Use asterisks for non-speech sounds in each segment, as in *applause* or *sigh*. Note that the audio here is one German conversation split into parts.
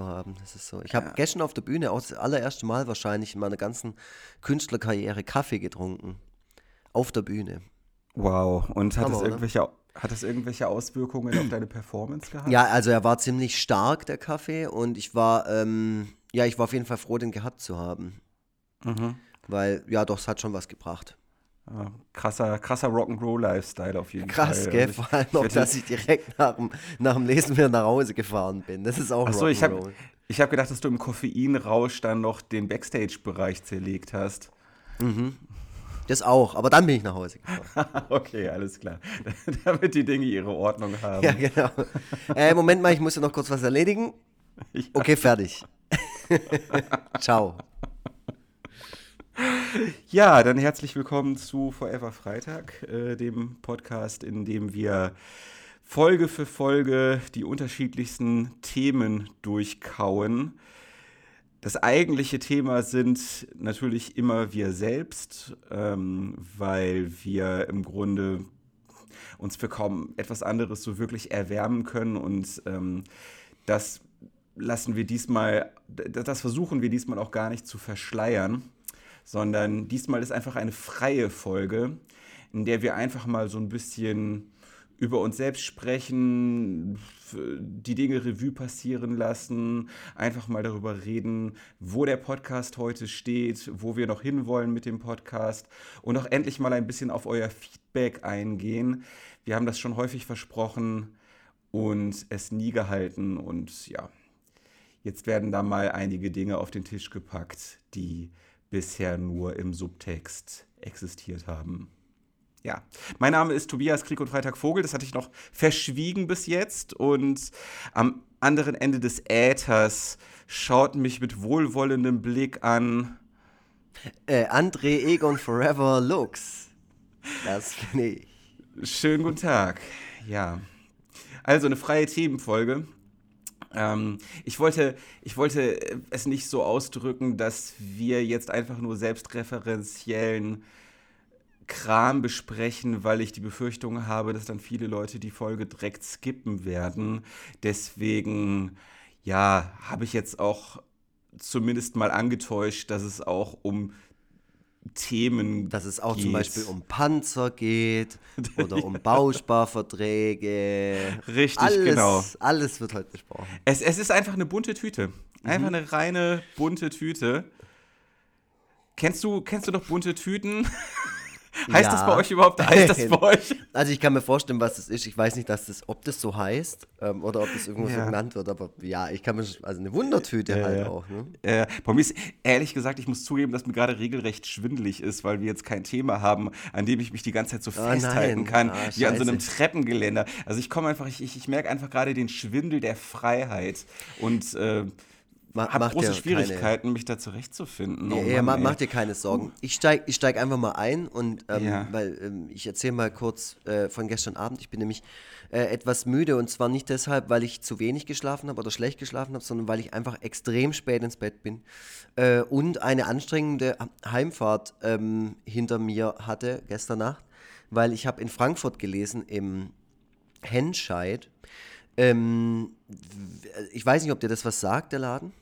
zu haben. Das ist so. Ich habe ja. gestern auf der Bühne auch das allererste Mal wahrscheinlich in meiner ganzen Künstlerkarriere Kaffee getrunken. Auf der Bühne. Wow. Und hat es irgendwelche hat das irgendwelche Auswirkungen auf deine Performance gehabt? Ja, also er war ziemlich stark, der Kaffee, und ich war, ähm, ja, ich war auf jeden Fall froh, den gehabt zu haben. Mhm. Weil, ja, doch, es hat schon was gebracht. Krasser, krasser Rock'n'Roll-Lifestyle auf jeden Krass, Fall. Krass, gell? Also Vor allem noch, dass ich direkt nach dem, nach dem Lesen wieder nach Hause gefahren bin. Das ist auch Achso, ich habe ich hab gedacht, dass du im Koffeinrausch dann noch den Backstage-Bereich zerlegt hast. Mhm. Das auch, aber dann bin ich nach Hause gefahren. *laughs* okay, alles klar. *laughs* Damit die Dinge ihre Ordnung haben. Ja, genau. Äh, Moment mal, ich muss ja noch kurz was erledigen. *laughs* Okay, fertig. Ciao. Ja, dann herzlich willkommen zu Forever Freitag, äh, dem Podcast, in dem wir Folge für Folge die unterschiedlichsten Themen durchkauen. Das eigentliche Thema sind natürlich immer wir selbst, ähm, weil wir im Grunde uns für kaum etwas anderes so wirklich erwärmen können und ähm, das lassen wir diesmal, das versuchen wir diesmal auch gar nicht zu verschleiern, sondern diesmal ist einfach eine freie Folge, in der wir einfach mal so ein bisschen über uns selbst sprechen, die Dinge Revue passieren lassen, einfach mal darüber reden, wo der Podcast heute steht, wo wir noch hinwollen mit dem Podcast und auch endlich mal ein bisschen auf euer Feedback eingehen. Wir haben das schon häufig versprochen und es nie gehalten und ja, jetzt werden da mal einige Dinge auf den Tisch gepackt, die bisher nur im Subtext existiert haben. Ja, mein Name ist Tobias Krieg und Freitag Vogel. Das hatte ich noch verschwiegen bis jetzt. Und am anderen Ende des Äthers schaut mich mit wohlwollendem Blick an. Äh, André Egon Forever Looks. Das bin ich. Schönen guten Tag. Ja. Also eine freie Themenfolge. Ähm, ich, wollte, ich wollte es nicht so ausdrücken, dass wir jetzt einfach nur selbstreferenziellen Kram besprechen, weil ich die Befürchtung habe, dass dann viele Leute die Folge direkt skippen werden. Deswegen, ja, habe ich jetzt auch zumindest mal angetäuscht, dass es auch um Themen Dass es auch geht. zum Beispiel um Panzer geht *laughs* oder um Bausparverträge. Richtig, alles, genau. Alles wird heute besprochen. Es, es ist einfach eine bunte Tüte. Einfach mhm. eine reine bunte Tüte. Kennst du, kennst du noch bunte Tüten? *laughs* *laughs* heißt ja. das bei euch überhaupt? Heißt das bei *laughs* euch? Also ich kann mir vorstellen, was das ist. Ich weiß nicht, dass das, ob das so heißt ähm, oder ob das irgendwo ja. so genannt wird. Aber ja, ich kann mir also eine Wundertüte ja, halt auch. Ne? Äh, bei mir ist ehrlich gesagt, ich muss zugeben, dass mir gerade regelrecht schwindelig ist, weil wir jetzt kein Thema haben, an dem ich mich die ganze Zeit so oh, festhalten kann, ah, wie an so einem Treppengeländer. Also ich komme einfach, ich, ich, ich merke einfach gerade den Schwindel der Freiheit und äh, Ma habe große Schwierigkeiten, keine, mich da zurechtzufinden. Oh ja, Mann, mach dir keine Sorgen. Ich steige ich steig einfach mal ein und ähm, ja. weil ähm, ich erzähle mal kurz äh, von gestern Abend. Ich bin nämlich äh, etwas müde und zwar nicht deshalb, weil ich zu wenig geschlafen habe oder schlecht geschlafen habe, sondern weil ich einfach extrem spät ins Bett bin äh, und eine anstrengende Heimfahrt ähm, hinter mir hatte gestern Nacht, weil ich habe in Frankfurt gelesen im Henscheid. Ähm, ich weiß nicht, ob dir das was sagt, der Laden.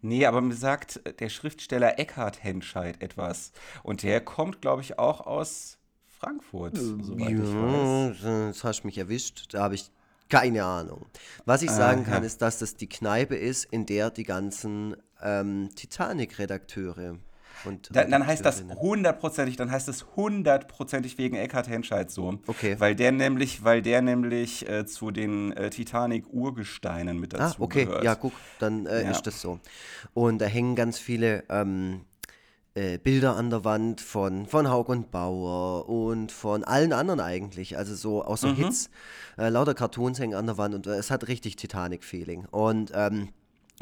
Nee, aber mir sagt der Schriftsteller Eckhard Henscheid etwas. Und der kommt, glaube ich, auch aus Frankfurt, soweit ja, ich weiß. Das hast du mich erwischt. Da habe ich keine Ahnung. Was ich sagen kann, ist, dass das die Kneipe ist, in der die ganzen ähm, Titanic-Redakteure und, da, dann heißt das hundertprozentig, dann heißt es hundertprozentig wegen Eckhard Henscheid so. Okay. Weil der nämlich, weil der nämlich äh, zu den äh, Titanic-Urgesteinen mit dazu ah, okay. Gehört. Ja, guck, dann äh, ja. ist das so. Und da hängen ganz viele ähm, äh, Bilder an der Wand von, von Haug und Bauer und von allen anderen eigentlich. Also so außer mhm. Hits. Äh, lauter Cartoons hängen an der Wand und äh, es hat richtig Titanic-Feeling. Und ähm,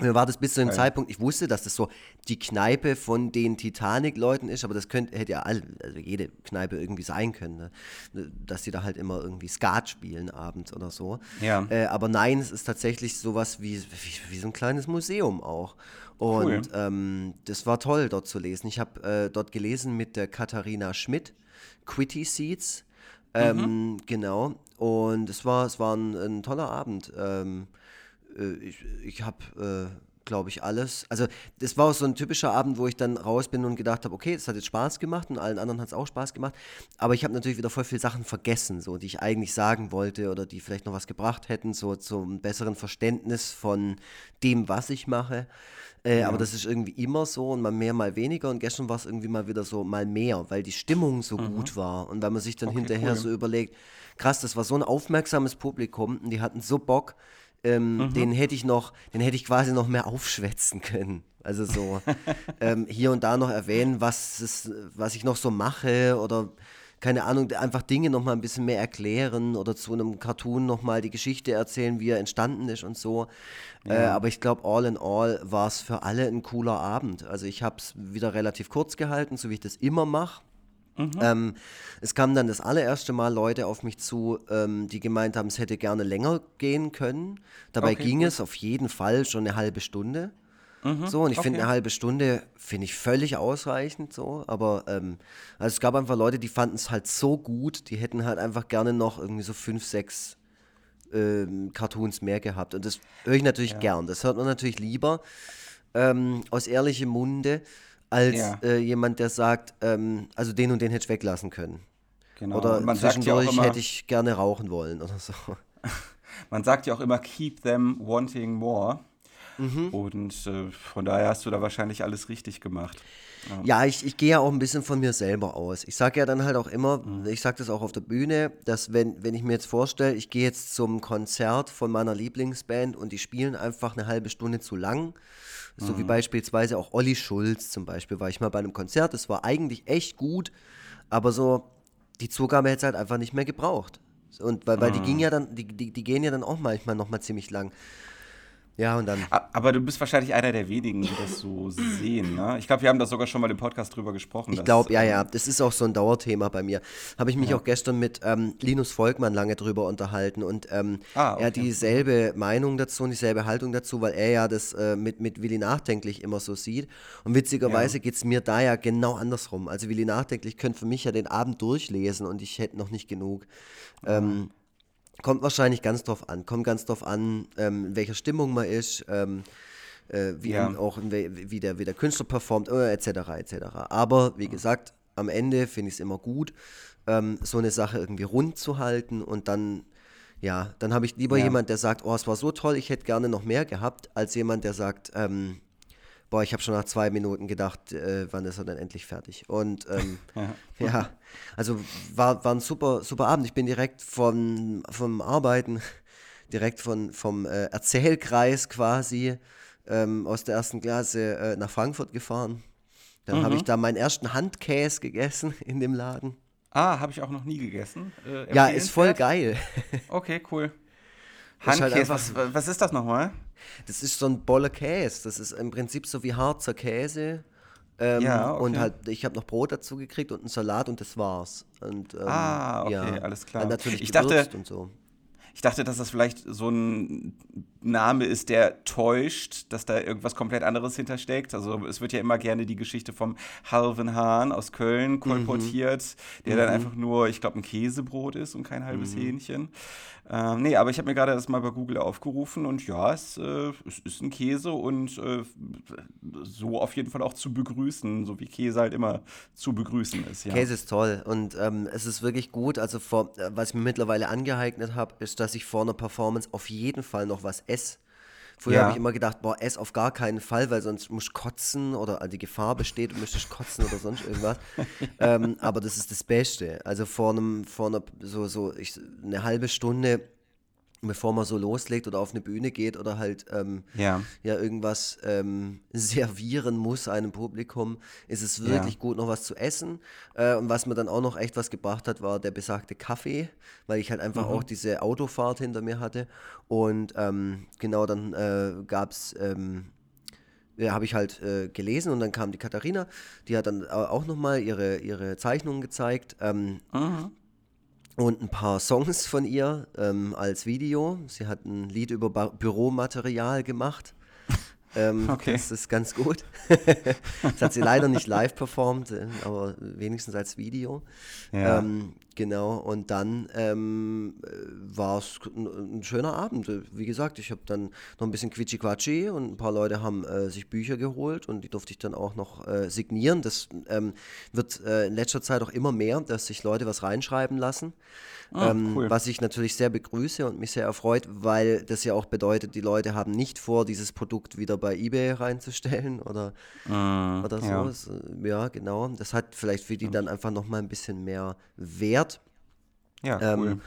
mir war das bis zu dem Zeitpunkt, ich wusste, dass das so die Kneipe von den Titanic-Leuten ist, aber das könnte, hätte ja all, also jede Kneipe irgendwie sein können, ne? dass die da halt immer irgendwie Skat spielen abends oder so. Ja. Äh, aber nein, es ist tatsächlich sowas wie, wie, wie so ein kleines Museum auch. Und cool. ähm, das war toll, dort zu lesen. Ich habe äh, dort gelesen mit der Katharina Schmidt, Quitty Seats. Ähm, mhm. Genau. Und es war, es war ein, ein toller Abend. Ähm, äh, ich, ich habe glaube ich, alles. Also, das war auch so ein typischer Abend, wo ich dann raus bin und gedacht habe, okay, es hat jetzt Spaß gemacht und allen anderen hat es auch Spaß gemacht. Aber ich habe natürlich wieder voll viele Sachen vergessen, so, die ich eigentlich sagen wollte oder die vielleicht noch was gebracht hätten, so zum besseren Verständnis von dem, was ich mache. Äh, ja. Aber das ist irgendwie immer so und mal mehr, mal weniger. Und gestern war es irgendwie mal wieder so mal mehr, weil die Stimmung so mhm. gut war. Und weil man sich dann okay, hinterher cool. so überlegt, krass, das war so ein aufmerksames Publikum und die hatten so Bock, ähm, mhm. den hätte ich noch, den hätte ich quasi noch mehr aufschwätzen können. Also so *laughs* ähm, hier und da noch erwähnen, was, ist, was ich noch so mache oder keine Ahnung, einfach Dinge noch mal ein bisschen mehr erklären oder zu einem Cartoon noch mal die Geschichte erzählen, wie er entstanden ist und so. Ja. Äh, aber ich glaube, all in all war es für alle ein cooler Abend. Also ich habe es wieder relativ kurz gehalten, so wie ich das immer mache. Mhm. Ähm, es kamen dann das allererste Mal Leute auf mich zu, ähm, die gemeint haben, es hätte gerne länger gehen können. Dabei okay, ging gut. es auf jeden Fall schon eine halbe Stunde. Mhm, so, und ich okay. finde eine halbe Stunde finde ich völlig ausreichend so, aber ähm, also es gab einfach Leute, die fanden es halt so gut, die hätten halt einfach gerne noch irgendwie so fünf, sechs ähm, Cartoons mehr gehabt. Und das höre ich natürlich ja. gern. Das hört man natürlich lieber ähm, aus ehrlichem Munde als ja. äh, jemand, der sagt, ähm, also den und den hätte ich weglassen können. Genau. Oder man zwischendurch ja immer, hätte ich gerne rauchen wollen oder so. *laughs* man sagt ja auch immer, keep them wanting more. Mhm. Und äh, von daher hast du da wahrscheinlich alles richtig gemacht. Ja, ja ich, ich gehe ja auch ein bisschen von mir selber aus. Ich sage ja dann halt auch immer, mhm. ich sage das auch auf der Bühne, dass wenn, wenn ich mir jetzt vorstelle, ich gehe jetzt zum Konzert von meiner Lieblingsband und die spielen einfach eine halbe Stunde zu lang, so mhm. wie beispielsweise auch Olli Schulz zum Beispiel, war ich mal bei einem Konzert, das war eigentlich echt gut, aber so die Zugabe hätte es halt einfach nicht mehr gebraucht. Und weil, weil die mhm. ging ja dann, die, die, die gehen ja dann auch manchmal nochmal ziemlich lang. Ja, und dann. Aber du bist wahrscheinlich einer der wenigen, die das so sehen. Ne? Ich glaube, wir haben da sogar schon mal im Podcast drüber gesprochen. Ich glaube, ja, ja. Das ist auch so ein Dauerthema bei mir. Habe ich mich ja. auch gestern mit ähm, Linus Volkmann lange drüber unterhalten und ähm, ah, okay. er hat dieselbe Meinung dazu und dieselbe Haltung dazu, weil er ja das äh, mit, mit Willi Nachdenklich immer so sieht. Und witzigerweise ja. geht es mir da ja genau andersrum. Also Willi Nachdenklich könnte für mich ja den Abend durchlesen und ich hätte noch nicht genug. Ähm, Kommt wahrscheinlich ganz drauf an. Kommt ganz drauf an, ähm, in welcher Stimmung man ist, ähm, äh, wie ja. auch in, wie, der, wie der Künstler performt, äh, etc. etc. Aber wie gesagt, am Ende finde ich es immer gut, ähm, so eine Sache irgendwie rund zu halten und dann, ja, dann habe ich lieber ja. jemand, der sagt, oh, es war so toll, ich hätte gerne noch mehr gehabt, als jemand, der sagt, ähm, boah, ich habe schon nach zwei Minuten gedacht, äh, wann ist er denn endlich fertig? Und ähm, ja. *laughs* ja. also war, war ein super, super Abend. Ich bin direkt von, vom Arbeiten, direkt von, vom äh, Erzählkreis quasi ähm, aus der ersten Klasse äh, nach Frankfurt gefahren. Dann mhm. habe ich da meinen ersten Handkäse gegessen in dem Laden. Ah, habe ich auch noch nie gegessen. Äh, ja, ist voll geil. okay, cool. Handkäse, halt was, was ist das nochmal? Das ist so ein Boller Käse. Das ist im Prinzip so wie Harzer Käse. Ähm, ja, okay. Und halt, ich habe noch Brot dazu gekriegt und einen Salat und das war's. Und, ähm, ah, okay, ja, alles klar. natürlich ich dachte, und so. Ich dachte, dass das vielleicht so ein Name ist, der täuscht, dass da irgendwas komplett anderes hintersteckt. Also es wird ja immer gerne die Geschichte vom Halven Hahn aus Köln mhm. kolportiert, mhm. der mhm. dann einfach nur, ich glaube, ein Käsebrot ist und kein halbes mhm. Hähnchen. Äh, nee, aber ich habe mir gerade das mal bei Google aufgerufen und ja, es, äh, es ist ein Käse und äh, so auf jeden Fall auch zu begrüßen, so wie Käse halt immer zu begrüßen ist. Ja. Käse ist toll und ähm, es ist wirklich gut. Also vor, äh, was ich mir mittlerweile angeeignet habe, ist, dass ich vor einer Performance auf jeden Fall noch was esse. Früher ja. habe ich immer gedacht, boah, ess auf gar keinen Fall, weil sonst muss ich kotzen oder die Gefahr besteht, du müsstest kotzen oder sonst irgendwas. *laughs* ähm, aber das ist das Beste. Also vor einem, vor einer, so, so ich, eine halbe Stunde bevor man so loslegt oder auf eine Bühne geht oder halt ähm, ja. ja irgendwas ähm, *laughs* servieren muss einem Publikum, ist es wirklich ja. gut, noch was zu essen. Äh, und was mir dann auch noch echt was gebracht hat, war der besagte Kaffee, weil ich halt einfach mhm. auch diese Autofahrt hinter mir hatte. Und ähm, genau, dann äh, gab es ähm, ja, habe ich halt äh, gelesen und dann kam die Katharina, die hat dann auch nochmal ihre, ihre Zeichnungen gezeigt. Ähm, mhm und ein paar Songs von ihr ähm, als Video. Sie hat ein Lied über ba Büromaterial gemacht. Ähm, *laughs* okay. Das ist ganz gut. *laughs* das hat sie leider nicht live performt, äh, aber wenigstens als Video. Ja. Ähm, Genau, und dann ähm, war es ein, ein, schöner Abend. Wie gesagt, ich habe dann noch ein bisschen Quitschi-Quatschi und ein paar Leute haben äh, sich Bücher geholt und die durfte ich dann auch noch äh, signieren. Das ähm, wird äh, in letzter Zeit auch immer mehr, dass sich Leute was reinschreiben lassen. Ah, ähm, cool. Was ich natürlich sehr begrüße und mich sehr erfreut, weil das ja auch bedeutet, die Leute haben nicht vor, dieses Produkt wieder bei eBay reinzustellen *laughs* oder, mm, oder so. Ja. Äh, ja. genau. Das hat vielleicht für die dann einfach nochmal ein bisschen mehr Wert. Ja, cool. Ähm,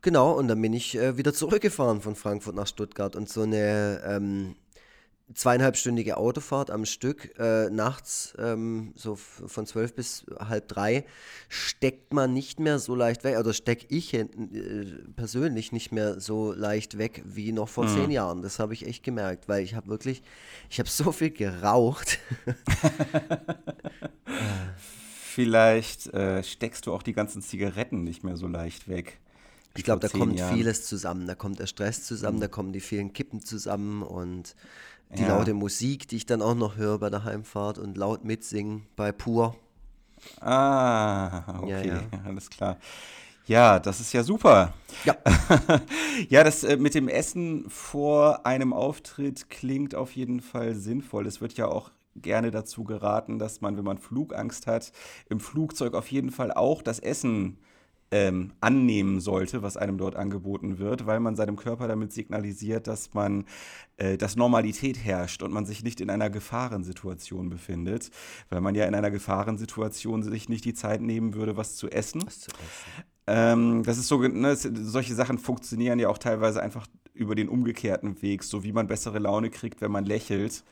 genau, und dann bin ich äh, wieder zurückgefahren von Frankfurt nach Stuttgart und so eine ähm, zweieinhalbstündige Autofahrt am Stück äh, nachts, ähm, so von zwölf bis halb drei, steckt man nicht mehr so leicht weg, oder stecke ich äh, persönlich nicht mehr so leicht weg wie noch vor mhm. zehn Jahren. Das habe ich echt gemerkt, weil ich habe wirklich, ich habe so viel geraucht. *laughs* Vielleicht äh, steckst du auch die ganzen Zigaretten nicht mehr so leicht weg. Ich glaube, da kommt Jahren. vieles zusammen. Da kommt der Stress zusammen, mhm. da kommen die vielen Kippen zusammen und die ja. laute Musik, die ich dann auch noch höre bei der Heimfahrt und laut mitsingen bei Pur. Ah, okay, ja, ja. *laughs* alles klar. Ja, das ist ja super. Ja. *laughs* ja, das äh, mit dem Essen vor einem Auftritt klingt auf jeden Fall sinnvoll. Es wird ja auch gerne dazu geraten, dass man, wenn man Flugangst hat, im Flugzeug auf jeden Fall auch das Essen ähm, annehmen sollte, was einem dort angeboten wird, weil man seinem Körper damit signalisiert, dass man, äh, dass Normalität herrscht und man sich nicht in einer Gefahrensituation befindet, weil man ja in einer Gefahrensituation sich nicht die Zeit nehmen würde, was zu essen. Was zu essen. Ähm, das ist so, ne, solche Sachen funktionieren ja auch teilweise einfach über den umgekehrten Weg, so wie man bessere Laune kriegt, wenn man lächelt.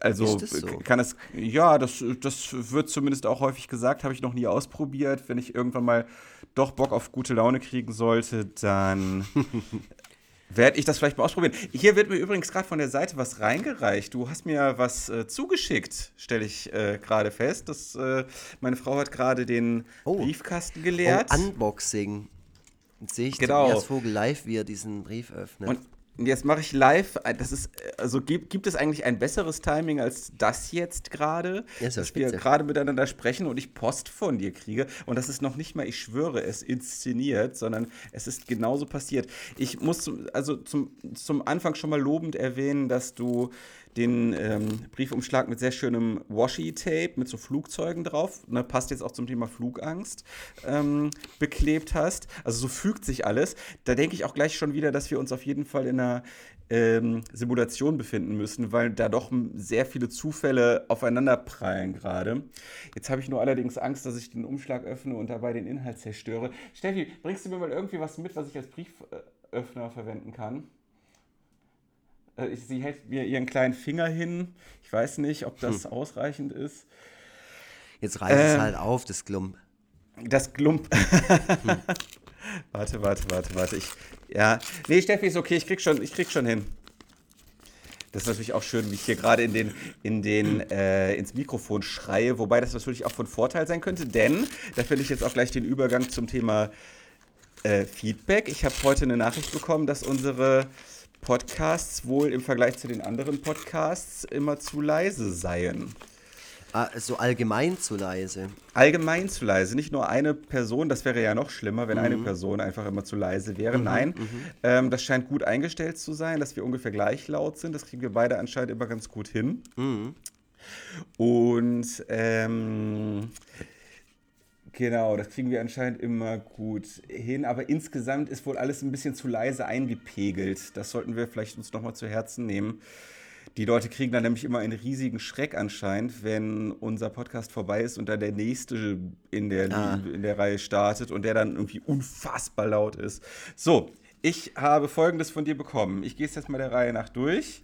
Also so? kann es, ja, das, das wird zumindest auch häufig gesagt, habe ich noch nie ausprobiert. Wenn ich irgendwann mal doch Bock auf gute Laune kriegen sollte, dann *laughs* werde ich das vielleicht mal ausprobieren. Hier wird mir übrigens gerade von der Seite was reingereicht. Du hast mir was äh, zugeschickt, stelle ich äh, gerade fest. Das, äh, meine Frau hat gerade den oh. Briefkasten geleert. Oh, Unboxing. Jetzt sehe ich genau. Tobias Vogel live, wie er diesen Brief öffnet. Und Jetzt mache ich live. Das ist, also gibt, gibt es eigentlich ein besseres Timing als das jetzt gerade? Ja, dass wir gerade miteinander sprechen und ich Post von dir kriege. Und das ist noch nicht mal, ich schwöre, es inszeniert, sondern es ist genauso passiert. Ich muss also zum, zum Anfang schon mal lobend erwähnen, dass du den ähm, Briefumschlag mit sehr schönem Washi-Tape mit so Flugzeugen drauf, ne, passt jetzt auch zum Thema Flugangst, ähm, beklebt hast. Also so fügt sich alles. Da denke ich auch gleich schon wieder, dass wir uns auf jeden Fall in einer ähm, Simulation befinden müssen, weil da doch sehr viele Zufälle aufeinander prallen gerade. Jetzt habe ich nur allerdings Angst, dass ich den Umschlag öffne und dabei den Inhalt zerstöre. Steffi, bringst du mir mal irgendwie was mit, was ich als Brieföffner verwenden kann? Äh, sie hält mir ihren kleinen Finger hin. Ich weiß nicht, ob das hm. ausreichend ist. Jetzt reiß ähm, es halt auf, das Glump. Das Glump. hm. *laughs* Warte, warte, warte, warte. Ich, ja. Nee, Steffi ist okay, ich krieg schon, ich krieg schon hin. Das ist natürlich auch schön, wie ich hier gerade in den, in den, äh, ins Mikrofon schreie, wobei das natürlich auch von Vorteil sein könnte, denn da finde ich jetzt auch gleich den Übergang zum Thema äh, Feedback. Ich habe heute eine Nachricht bekommen, dass unsere Podcasts wohl im Vergleich zu den anderen Podcasts immer zu leise seien. Ah, so allgemein zu leise. Allgemein zu leise. Nicht nur eine Person, das wäre ja noch schlimmer, wenn mhm. eine Person einfach immer zu leise wäre. Mhm, Nein, mhm. Ähm, das scheint gut eingestellt zu sein, dass wir ungefähr gleich laut sind. Das kriegen wir beide anscheinend immer ganz gut hin. Mhm. Und ähm, Genau, das kriegen wir anscheinend immer gut hin, aber insgesamt ist wohl alles ein bisschen zu leise eingepegelt. Das sollten wir vielleicht uns nochmal zu Herzen nehmen. Die Leute kriegen dann nämlich immer einen riesigen Schreck anscheinend, wenn unser Podcast vorbei ist und dann der nächste in der, ah. in der Reihe startet und der dann irgendwie unfassbar laut ist. So, ich habe folgendes von dir bekommen. Ich gehe es jetzt mal der Reihe nach durch.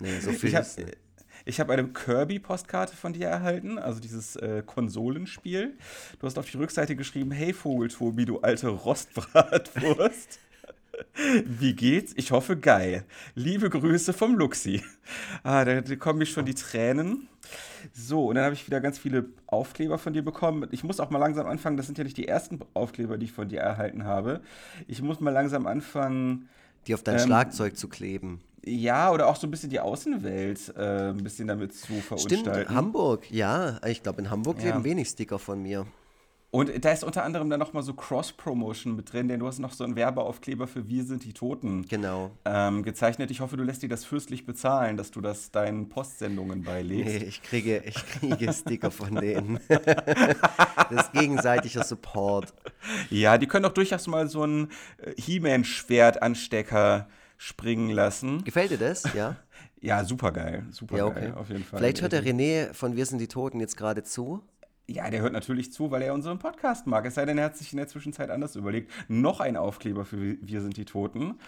Nee, so *laughs* viel ich habe ich habe eine Kirby-Postkarte von dir erhalten, also dieses äh, Konsolenspiel. Du hast auf die Rückseite geschrieben: Hey Vogeltobi, du alte Rostbratwurst. *laughs* Wie geht's? Ich hoffe geil. Liebe Grüße vom Luxi. Ah, da, da kommen mir schon die Tränen. So, und dann habe ich wieder ganz viele Aufkleber von dir bekommen. Ich muss auch mal langsam anfangen, das sind ja nicht die ersten Aufkleber, die ich von dir erhalten habe. Ich muss mal langsam anfangen. Die auf dein ähm, Schlagzeug zu kleben. Ja, oder auch so ein bisschen die Außenwelt äh, ein bisschen damit zu verunstalten. Stimmt, Hamburg, ja. Ich glaube, in Hamburg ja. leben wenig Sticker von mir. Und da ist unter anderem dann nochmal so Cross-Promotion mit drin, denn du hast noch so einen Werbeaufkleber für Wir sind die Toten genau. ähm, gezeichnet. Ich hoffe, du lässt dir das fürstlich bezahlen, dass du das deinen Postsendungen beilegst. Nee, ich kriege, ich kriege Sticker von denen. *laughs* das ist gegenseitiger Support. Ja, die können doch durchaus mal so einen äh, He-Man-Schwertanstecker springen lassen. Gefällt dir das? Ja. *laughs* Ja, super geil. Super ja, okay. geil, auf jeden Fall. Vielleicht hört der René von Wir sind die Toten jetzt gerade zu. Ja, der hört natürlich zu, weil er unseren Podcast mag. Es sei denn, er hat sich in der Zwischenzeit anders überlegt. Noch ein Aufkleber für Wir sind die Toten.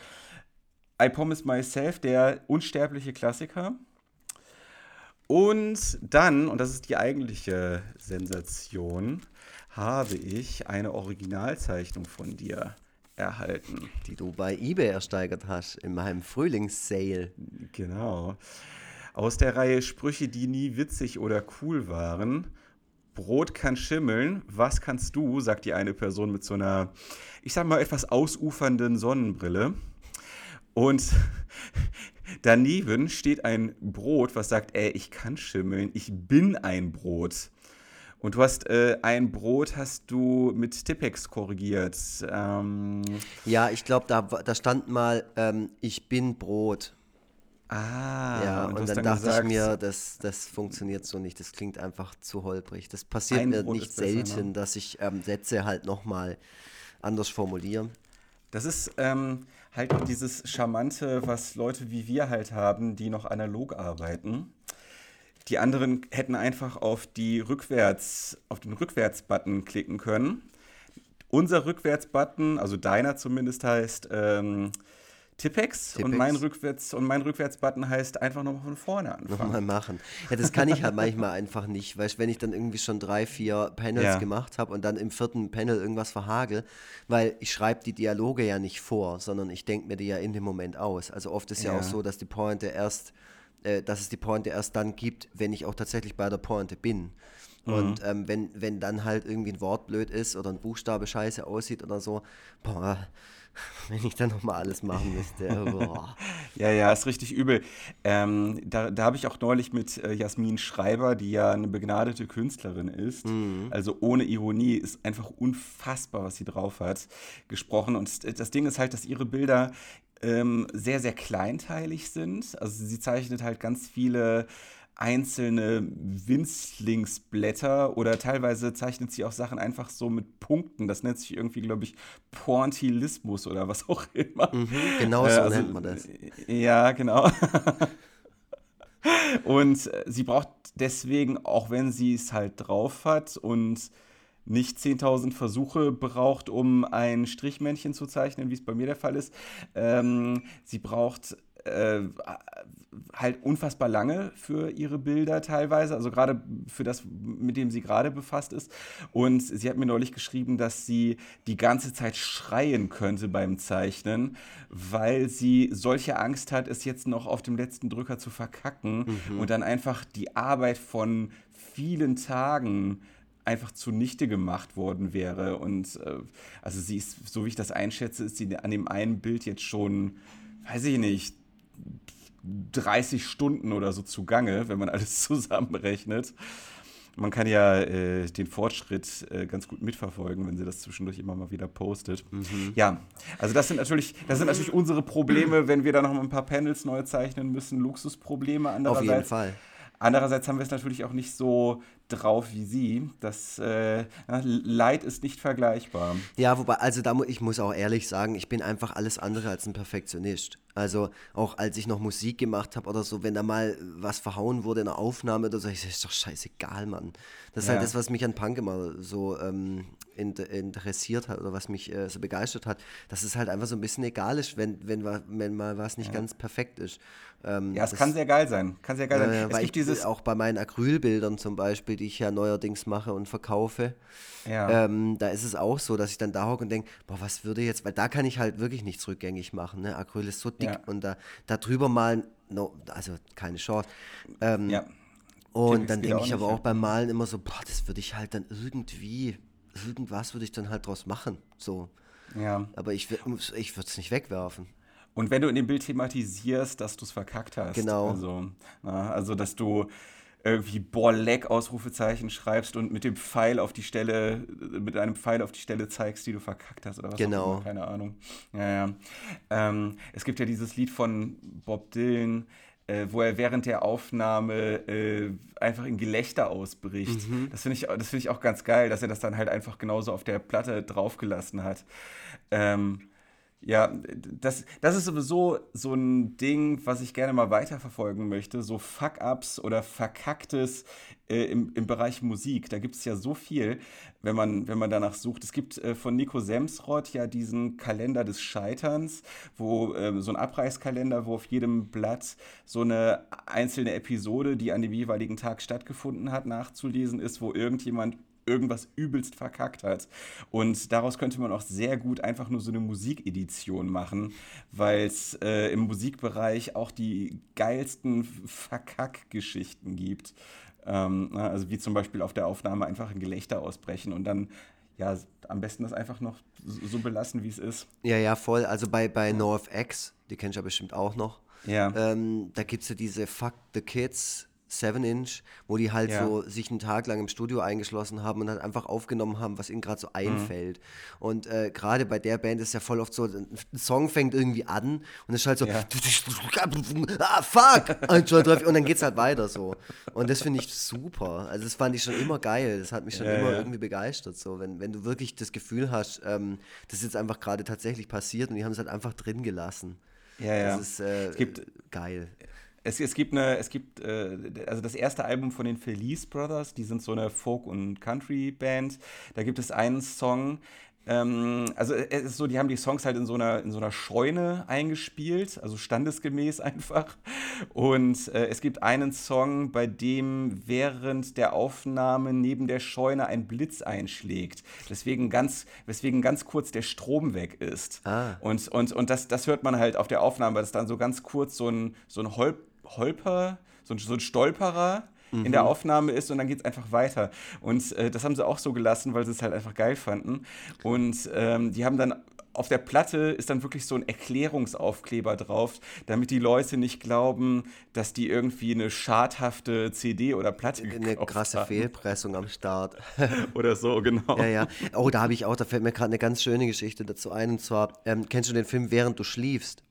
I Promise Myself, der unsterbliche Klassiker. Und dann, und das ist die eigentliche Sensation, habe ich eine Originalzeichnung von dir erhalten. Die du bei eBay ersteigert hast, in meinem Frühlingssale. Genau. Aus der Reihe Sprüche, die nie witzig oder cool waren. Brot kann schimmeln, was kannst du, sagt die eine Person mit so einer, ich sag mal, etwas ausufernden Sonnenbrille. Und *laughs* daneben steht ein Brot, was sagt, ey, ich kann schimmeln, ich bin ein Brot. Und du hast äh, ein Brot, hast du mit Tippex korrigiert. Ähm ja, ich glaube, da, da stand mal, ähm, ich bin Brot. Ah, ja, und, und dann, dann, dachte gesagt, ich mir, das, das funktioniert so nicht, das klingt einfach zu holprig. Das passiert mir nicht selten, besser, ne? dass ich ähm, Sätze halt nochmal anders formuliere. Das ist ähm, halt dieses Charmante, was Leute wie wir halt haben, die noch analog arbeiten. Die anderen hätten einfach auf, die Rückwärts, auf den Rückwärts-Button klicken können. Unser Rückwärts-Button, also deiner zumindest, heißt ähm, Tippex, Tippex. Und, mein Rückwärts, und mein Rückwärtsbutton heißt einfach nochmal von vorne anfangen. Nochmal machen. Ja, das kann ich halt manchmal einfach nicht, weil wenn ich dann irgendwie schon drei, vier Panels ja. gemacht habe und dann im vierten Panel irgendwas verhagel, weil ich schreibe die Dialoge ja nicht vor, sondern ich denke mir die ja in dem Moment aus. Also oft ist ja, ja auch so, dass die Pointe erst, äh, dass es die Pointe erst dann gibt, wenn ich auch tatsächlich bei der Pointe bin. Mhm. Und ähm, wenn, wenn dann halt irgendwie ein Wort blöd ist oder ein Buchstabe scheiße aussieht oder so, boah, *laughs* wenn ich dann nochmal alles machen müsste. *laughs* ja, ja, ist richtig übel. Ähm, da da habe ich auch neulich mit äh, Jasmin Schreiber, die ja eine begnadete Künstlerin ist, mhm. also ohne Ironie, ist einfach unfassbar, was sie drauf hat, gesprochen. Und das Ding ist halt, dass ihre Bilder ähm, sehr, sehr kleinteilig sind. Also sie zeichnet halt ganz viele einzelne Winzlingsblätter oder teilweise zeichnet sie auch Sachen einfach so mit Punkten. Das nennt sich irgendwie, glaube ich, Pointillismus oder was auch immer. Mhm, genau so äh, also, nennt man das. Ja, genau. *laughs* und äh, sie braucht deswegen, auch wenn sie es halt drauf hat und nicht 10.000 Versuche braucht, um ein Strichmännchen zu zeichnen, wie es bei mir der Fall ist. Ähm, sie braucht äh, halt unfassbar lange für ihre Bilder teilweise, also gerade für das, mit dem sie gerade befasst ist. Und sie hat mir neulich geschrieben, dass sie die ganze Zeit schreien könnte beim Zeichnen, weil sie solche Angst hat, es jetzt noch auf dem letzten Drücker zu verkacken mhm. und dann einfach die Arbeit von vielen Tagen einfach zunichte gemacht worden wäre. Und äh, also sie ist, so wie ich das einschätze, ist sie an dem einen Bild jetzt schon, weiß ich nicht, 30 Stunden oder so zugange, wenn man alles *laughs* zusammenrechnet. Man kann ja äh, den Fortschritt äh, ganz gut mitverfolgen, wenn sie das zwischendurch immer mal wieder postet. Mhm. Ja, also das sind natürlich, das sind natürlich unsere Probleme, wenn wir da noch mal ein paar Panels neu zeichnen müssen, Luxusprobleme. Andererseits, Auf jeden Fall. Andererseits haben wir es natürlich auch nicht so drauf wie sie. Das äh, Leid ist nicht vergleichbar. Ja, wobei, also da ich muss auch ehrlich sagen, ich bin einfach alles andere als ein Perfektionist. Also auch als ich noch Musik gemacht habe oder so, wenn da mal was verhauen wurde in einer Aufnahme oder so, ich sage, ist doch scheißegal, Mann. Das ist halt ja. halt das, was mich an Punk immer so ähm, interessiert hat oder was mich äh, so begeistert hat, dass es halt einfach so ein bisschen egal ist, wenn, wenn, wenn mal was nicht ja. ganz perfekt ist. Ähm, ja, es das, kann sehr geil sein. Kann sehr geil äh, sein. weil ich dieses auch bei meinen Acrylbildern zum Beispiel, die ich ja neuerdings mache und verkaufe, ja. ähm, da ist es auch so, dass ich dann da hocke und denke, boah, was würde jetzt, weil da kann ich halt wirklich nichts rückgängig machen. Ne? Acryl ist so dick ja. und da, da drüber malen, no, also keine Chance. Ähm, ja. Und dann denke ich aber auch beim Malen immer so, boah, das würde ich halt dann irgendwie irgendwas würde ich dann halt draus machen. So. Ja. Aber ich, ich würde es nicht wegwerfen. Und wenn du in dem Bild thematisierst, dass du es verkackt hast. Genau. Also, na, also dass du irgendwie Borleck Ausrufezeichen schreibst und mit dem Pfeil auf die Stelle, mit einem Pfeil auf die Stelle zeigst, die du verkackt hast oder was genau. auch immer, keine Ahnung. Ja, ja. Ähm, es gibt ja dieses Lied von Bob Dylan, äh, wo er während der Aufnahme äh, einfach in Gelächter ausbricht. Mhm. Das finde ich, find ich auch ganz geil, dass er das dann halt einfach genauso auf der Platte draufgelassen hat. Ähm, ja, das, das ist sowieso so ein Ding, was ich gerne mal weiterverfolgen möchte. So Fuck-Ups oder Verkacktes äh, im, im Bereich Musik. Da gibt es ja so viel, wenn man, wenn man danach sucht. Es gibt äh, von Nico Semsrott ja diesen Kalender des Scheiterns, wo äh, so ein Abreißkalender, wo auf jedem Blatt so eine einzelne Episode, die an dem jeweiligen Tag stattgefunden hat, nachzulesen ist, wo irgendjemand irgendwas übelst verkackt hat. Und daraus könnte man auch sehr gut einfach nur so eine Musikedition machen, weil es äh, im Musikbereich auch die geilsten Verkack-Geschichten gibt. Ähm, also wie zum Beispiel auf der Aufnahme einfach ein Gelächter ausbrechen und dann ja, am besten das einfach noch so belassen, wie es ist. Ja, ja, voll. Also bei, bei NoFX, die kennst du ja bestimmt auch noch. Ja. Ähm, da gibt es ja diese Fuck the Kids 7-Inch, wo die halt ja. so sich einen Tag lang im Studio eingeschlossen haben und halt einfach aufgenommen haben, was ihnen gerade so einfällt. Mhm. Und äh, gerade bei der Band ist ja voll oft so, ein Song fängt irgendwie an und es ist halt so, ja. *laughs* ah, fuck! Und dann geht es halt weiter so. Und das finde ich super. Also das fand ich schon immer geil. Das hat mich schon ja, immer irgendwie begeistert. So, wenn, wenn du wirklich das Gefühl hast, ähm, das ist jetzt einfach gerade tatsächlich passiert und die haben es halt einfach drin gelassen. Ja, ja. Das ist äh, es gibt, geil. Es, es gibt eine, es gibt, äh, also das erste Album von den Felice Brothers, die sind so eine Folk- und Country-Band. Da gibt es einen Song, ähm, also es ist so, die haben die Songs halt in so einer, in so einer Scheune eingespielt, also standesgemäß *laughs* einfach. Und äh, es gibt einen Song, bei dem während der Aufnahme neben der Scheune ein Blitz einschlägt. Deswegen ganz, weswegen ganz kurz der Strom weg ist. Ah. Und, und, und das, das hört man halt auf der Aufnahme, weil es dann so ganz kurz so ein, so ein Holp Holper, so ein, so ein Stolperer in der mhm. Aufnahme ist und dann geht es einfach weiter. Und äh, das haben sie auch so gelassen, weil sie es halt einfach geil fanden. Und ähm, die haben dann auf der Platte ist dann wirklich so ein Erklärungsaufkleber drauf, damit die Leute nicht glauben, dass die irgendwie eine schadhafte CD oder Platte Eine krasse haben. Fehlpressung am Start. *laughs* oder so, genau. Ja, ja. Oh, da habe ich auch, da fällt mir gerade eine ganz schöne Geschichte dazu ein. Und zwar, ähm, kennst du den Film Während du schliefst?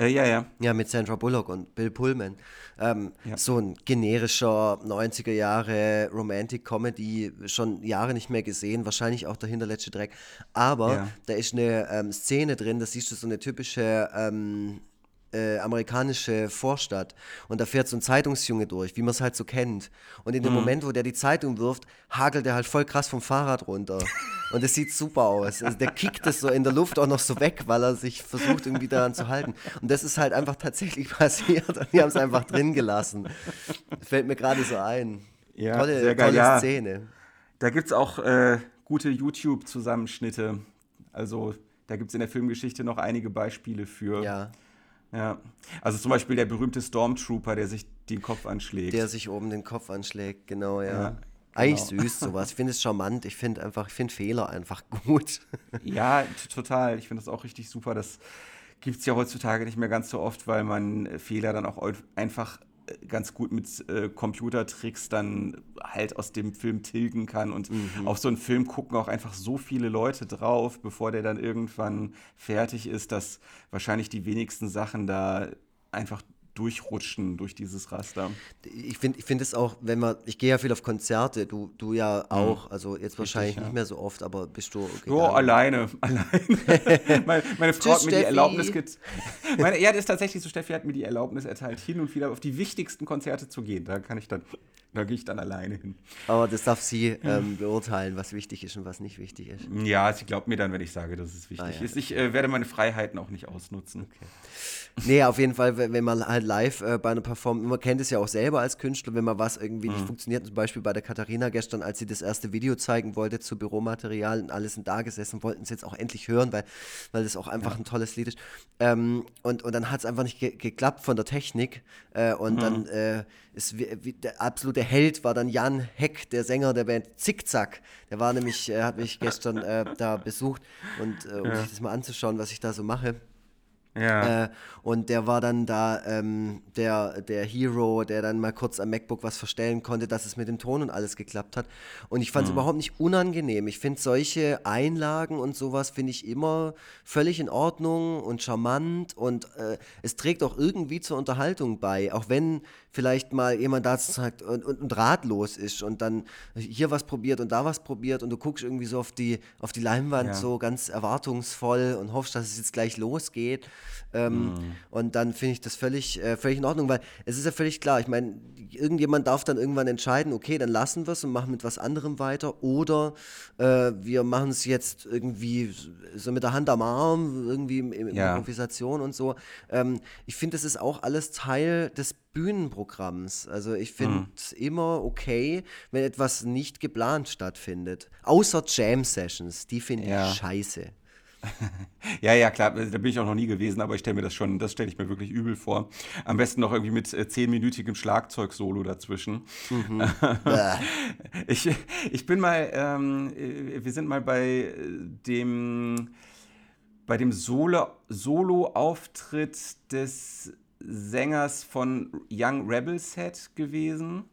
Äh, ja, ja. Ja, mit Sandra Bullock und Bill Pullman. Ähm, ja. So ein generischer 90er Jahre Romantic Comedy, schon Jahre nicht mehr gesehen, wahrscheinlich auch der hinterletzte Dreck. Aber ja. da ist eine ähm, Szene drin, da siehst du so eine typische ähm, äh, amerikanische Vorstadt und da fährt so ein Zeitungsjunge durch, wie man es halt so kennt. Und in dem mhm. Moment, wo der die Zeitung wirft, hagelt er halt voll krass vom Fahrrad runter. *laughs* Und es sieht super aus. Also der kickt es so in der Luft auch noch so weg, weil er sich versucht, irgendwie daran zu halten. Und das ist halt einfach tatsächlich *laughs* passiert und die haben es einfach drin gelassen. Fällt mir gerade so ein. Ja, tolle, sehr geil, tolle ja. Szene. Da gibt es auch äh, gute YouTube-Zusammenschnitte. Also da gibt es in der Filmgeschichte noch einige Beispiele für. Ja. Ja, also zum Beispiel der berühmte Stormtrooper, der sich den Kopf anschlägt. Der sich oben den Kopf anschlägt, genau, ja. ja Eigentlich genau. süß sowas. Ich finde es charmant. Ich finde einfach, ich finde Fehler einfach gut. *laughs* ja, total. Ich finde das auch richtig super. Das gibt es ja heutzutage nicht mehr ganz so oft, weil man Fehler dann auch einfach ganz gut mit äh, Computertricks dann halt aus dem Film tilgen kann. Und mhm. auf so einen Film gucken auch einfach so viele Leute drauf, bevor der dann irgendwann fertig ist, dass wahrscheinlich die wenigsten Sachen da einfach durchrutschen durch dieses Raster. Ich finde ich find es auch, wenn man, ich gehe ja viel auf Konzerte, du, du ja mhm. auch, also jetzt Richtig, wahrscheinlich ja. nicht mehr so oft, aber bist du. Okay, jo, alleine, *laughs* alleine. meine, meine, Frau Tschüss, hat mir Steffi. die Erlaubnis meine, Ja, das ist tatsächlich so, Steffi hat mir die Erlaubnis erteilt, hin und wieder auf die wichtigsten Konzerte zu gehen. Da kann ich dann, da gehe ich dann alleine hin. Aber das darf sie ähm, beurteilen, was wichtig ist und was nicht wichtig ist. Ja, sie glaubt mir dann, wenn ich sage, dass es wichtig ah, ja. ist. Ich äh, werde meine Freiheiten auch nicht ausnutzen. Okay. Nee, auf jeden Fall, wenn man halt live äh, bei einer Performance, man kennt es ja auch selber als Künstler, wenn mal was irgendwie mhm. nicht funktioniert, zum Beispiel bei der Katharina gestern, als sie das erste Video zeigen wollte zu Büromaterial und alles sind da gesessen, wollten es jetzt auch endlich hören, weil, weil das auch einfach ja. ein tolles Lied ist. Ähm, und, und dann hat es einfach nicht ge geklappt von der Technik äh, und mhm. dann wie, wie, der absolute Held war dann Jan Heck, der Sänger der Band Zickzack. Der war nämlich, äh, hat mich gestern äh, da besucht und äh, um ja. sich das mal anzuschauen, was ich da so mache. Ja. Äh, und der war dann da ähm, der, der Hero, der dann mal kurz am MacBook was verstellen konnte, dass es mit dem Ton und alles geklappt hat. Und ich fand es mhm. überhaupt nicht unangenehm. Ich finde solche Einlagen und sowas finde ich immer völlig in Ordnung und charmant und äh, es trägt auch irgendwie zur Unterhaltung bei, auch wenn vielleicht mal jemand da sagt und, und, und, ratlos ist und dann hier was probiert und da was probiert und du guckst irgendwie so auf die, auf die Leinwand ja. so ganz erwartungsvoll und hoffst, dass es jetzt gleich losgeht. Ähm, mm. Und dann finde ich das völlig, äh, völlig in Ordnung, weil es ist ja völlig klar, ich meine, irgendjemand darf dann irgendwann entscheiden, okay, dann lassen wir es und machen mit was anderem weiter oder äh, wir machen es jetzt irgendwie so mit der Hand am Arm, irgendwie in, in ja. Improvisation und so. Ähm, ich finde, das ist auch alles Teil des Bühnenprogramms. Also ich finde mhm. immer okay, wenn etwas nicht geplant stattfindet. Außer Jam-Sessions, die finde ja. ich scheiße. *laughs* ja, ja, klar, da bin ich auch noch nie gewesen, aber ich stelle mir das schon, das stelle ich mir wirklich übel vor. Am besten noch irgendwie mit äh, zehnminütigem Schlagzeug-Solo dazwischen. Mhm. *laughs* ich, ich bin mal, ähm, äh, wir sind mal bei dem, bei dem Solo-Auftritt des Sängers von Young Rebel Set gewesen.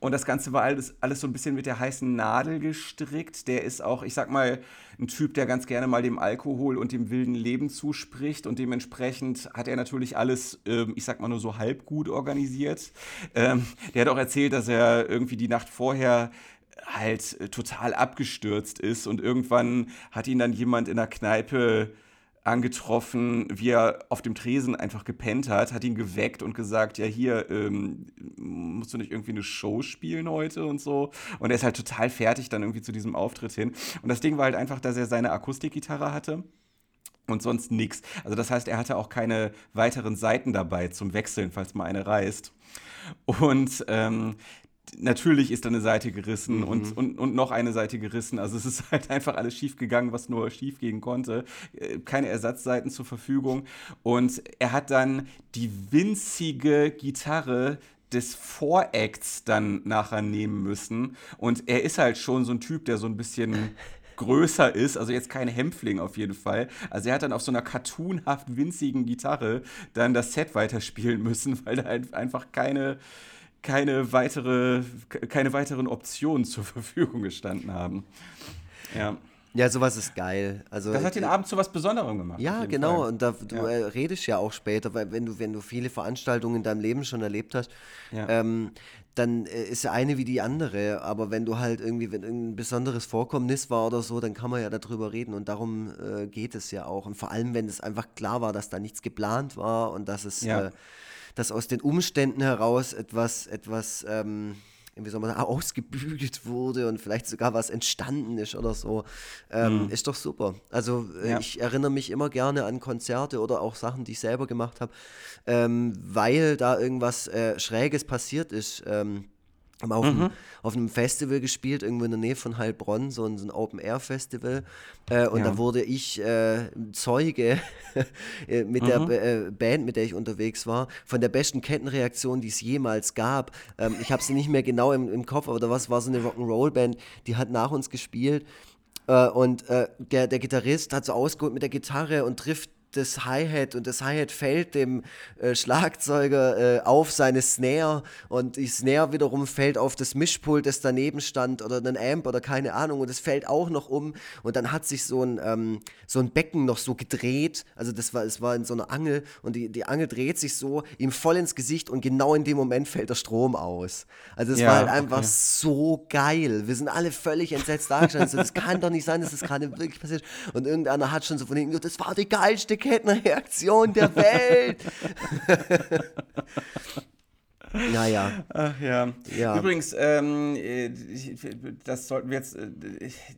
Und das Ganze war alles, alles so ein bisschen mit der heißen Nadel gestrickt. Der ist auch, ich sag mal, ein Typ, der ganz gerne mal dem Alkohol und dem wilden Leben zuspricht. Und dementsprechend hat er natürlich alles, ähm, ich sag mal nur so halb gut organisiert. Ähm, der hat auch erzählt, dass er irgendwie die Nacht vorher halt äh, total abgestürzt ist. Und irgendwann hat ihn dann jemand in der Kneipe angetroffen, wie er auf dem Tresen einfach gepennt hat, hat ihn geweckt und gesagt, ja hier, ähm, musst du nicht irgendwie eine Show spielen heute und so. Und er ist halt total fertig dann irgendwie zu diesem Auftritt hin. Und das Ding war halt einfach, dass er seine Akustikgitarre hatte und sonst nichts. Also das heißt, er hatte auch keine weiteren Seiten dabei zum Wechseln, falls mal eine reißt. Und ähm, natürlich ist da eine Seite gerissen mhm. und, und, und noch eine Seite gerissen. Also es ist *laughs* halt einfach alles schief gegangen, was nur schief gehen konnte. Äh, keine Ersatzseiten zur Verfügung. Und er hat dann die winzige Gitarre des Voracts dann nachher nehmen müssen. Und er ist halt schon so ein Typ, der so ein bisschen *laughs* größer ist, also jetzt kein Hämpfling auf jeden Fall. Also er hat dann auf so einer cartoonhaft winzigen Gitarre dann das Set weiterspielen müssen, *laughs* weil da halt einfach keine keine, weitere, keine weiteren Optionen zur *laughs* Verfügung gestanden haben. Ja. Ja, sowas ist geil. Also, das hat den Abend zu was Besonderem gemacht. Ja, genau. Fall. Und da, du ja. Äh, redest ja auch später, weil wenn du, wenn du viele Veranstaltungen in deinem Leben schon erlebt hast, ja. ähm, dann äh, ist ja eine wie die andere. Aber wenn du halt irgendwie, wenn ein besonderes Vorkommnis war oder so, dann kann man ja darüber reden. Und darum äh, geht es ja auch. Und vor allem, wenn es einfach klar war, dass da nichts geplant war und dass es ja. äh, dass aus den Umständen heraus etwas, etwas ähm, wie soll man sagen, *laughs* ausgebügelt wurde und vielleicht sogar was entstanden ist oder so, ähm, mhm. ist doch super. Also äh, ja. ich erinnere mich immer gerne an Konzerte oder auch Sachen, die ich selber gemacht habe, ähm, weil da irgendwas äh, Schräges passiert ist. Ähm, haben auf, mhm. einem, auf, einem, Festival gespielt, irgendwo in der Nähe von Heilbronn, so ein, so ein Open-Air-Festival. Äh, und ja. da wurde ich äh, Zeuge *laughs* äh, mit mhm. der äh, Band, mit der ich unterwegs war, von der besten Kettenreaktion, die es jemals gab. Ähm, ich habe sie nicht mehr genau im, im Kopf, aber da war so eine Rock'n'Roll-Band, die hat nach uns gespielt. Äh, und äh, der, der Gitarrist hat so ausgeholt mit der Gitarre und trifft das Hi-Hat und das Hi-Hat fällt dem äh, Schlagzeuger äh, auf seine Snare und die Snare wiederum fällt auf das Mischpult, das daneben stand oder einen Amp oder keine Ahnung und es fällt auch noch um und dann hat sich so ein, ähm, so ein Becken noch so gedreht, also das war, es war in so einer Angel und die, die Angel dreht sich so ihm voll ins Gesicht und genau in dem Moment fällt der Strom aus. Also es ja, war halt einfach okay. so geil. Wir sind alle völlig entsetzt dargestellt. das kann doch nicht sein, dass das gerade wirklich passiert. Und irgendeiner hat schon so von hinten gesagt, das war die geilste Kettenreaktion der Welt. *laughs* Naja. Ach ja. ja. Übrigens, ähm, das sollten wir jetzt. Äh,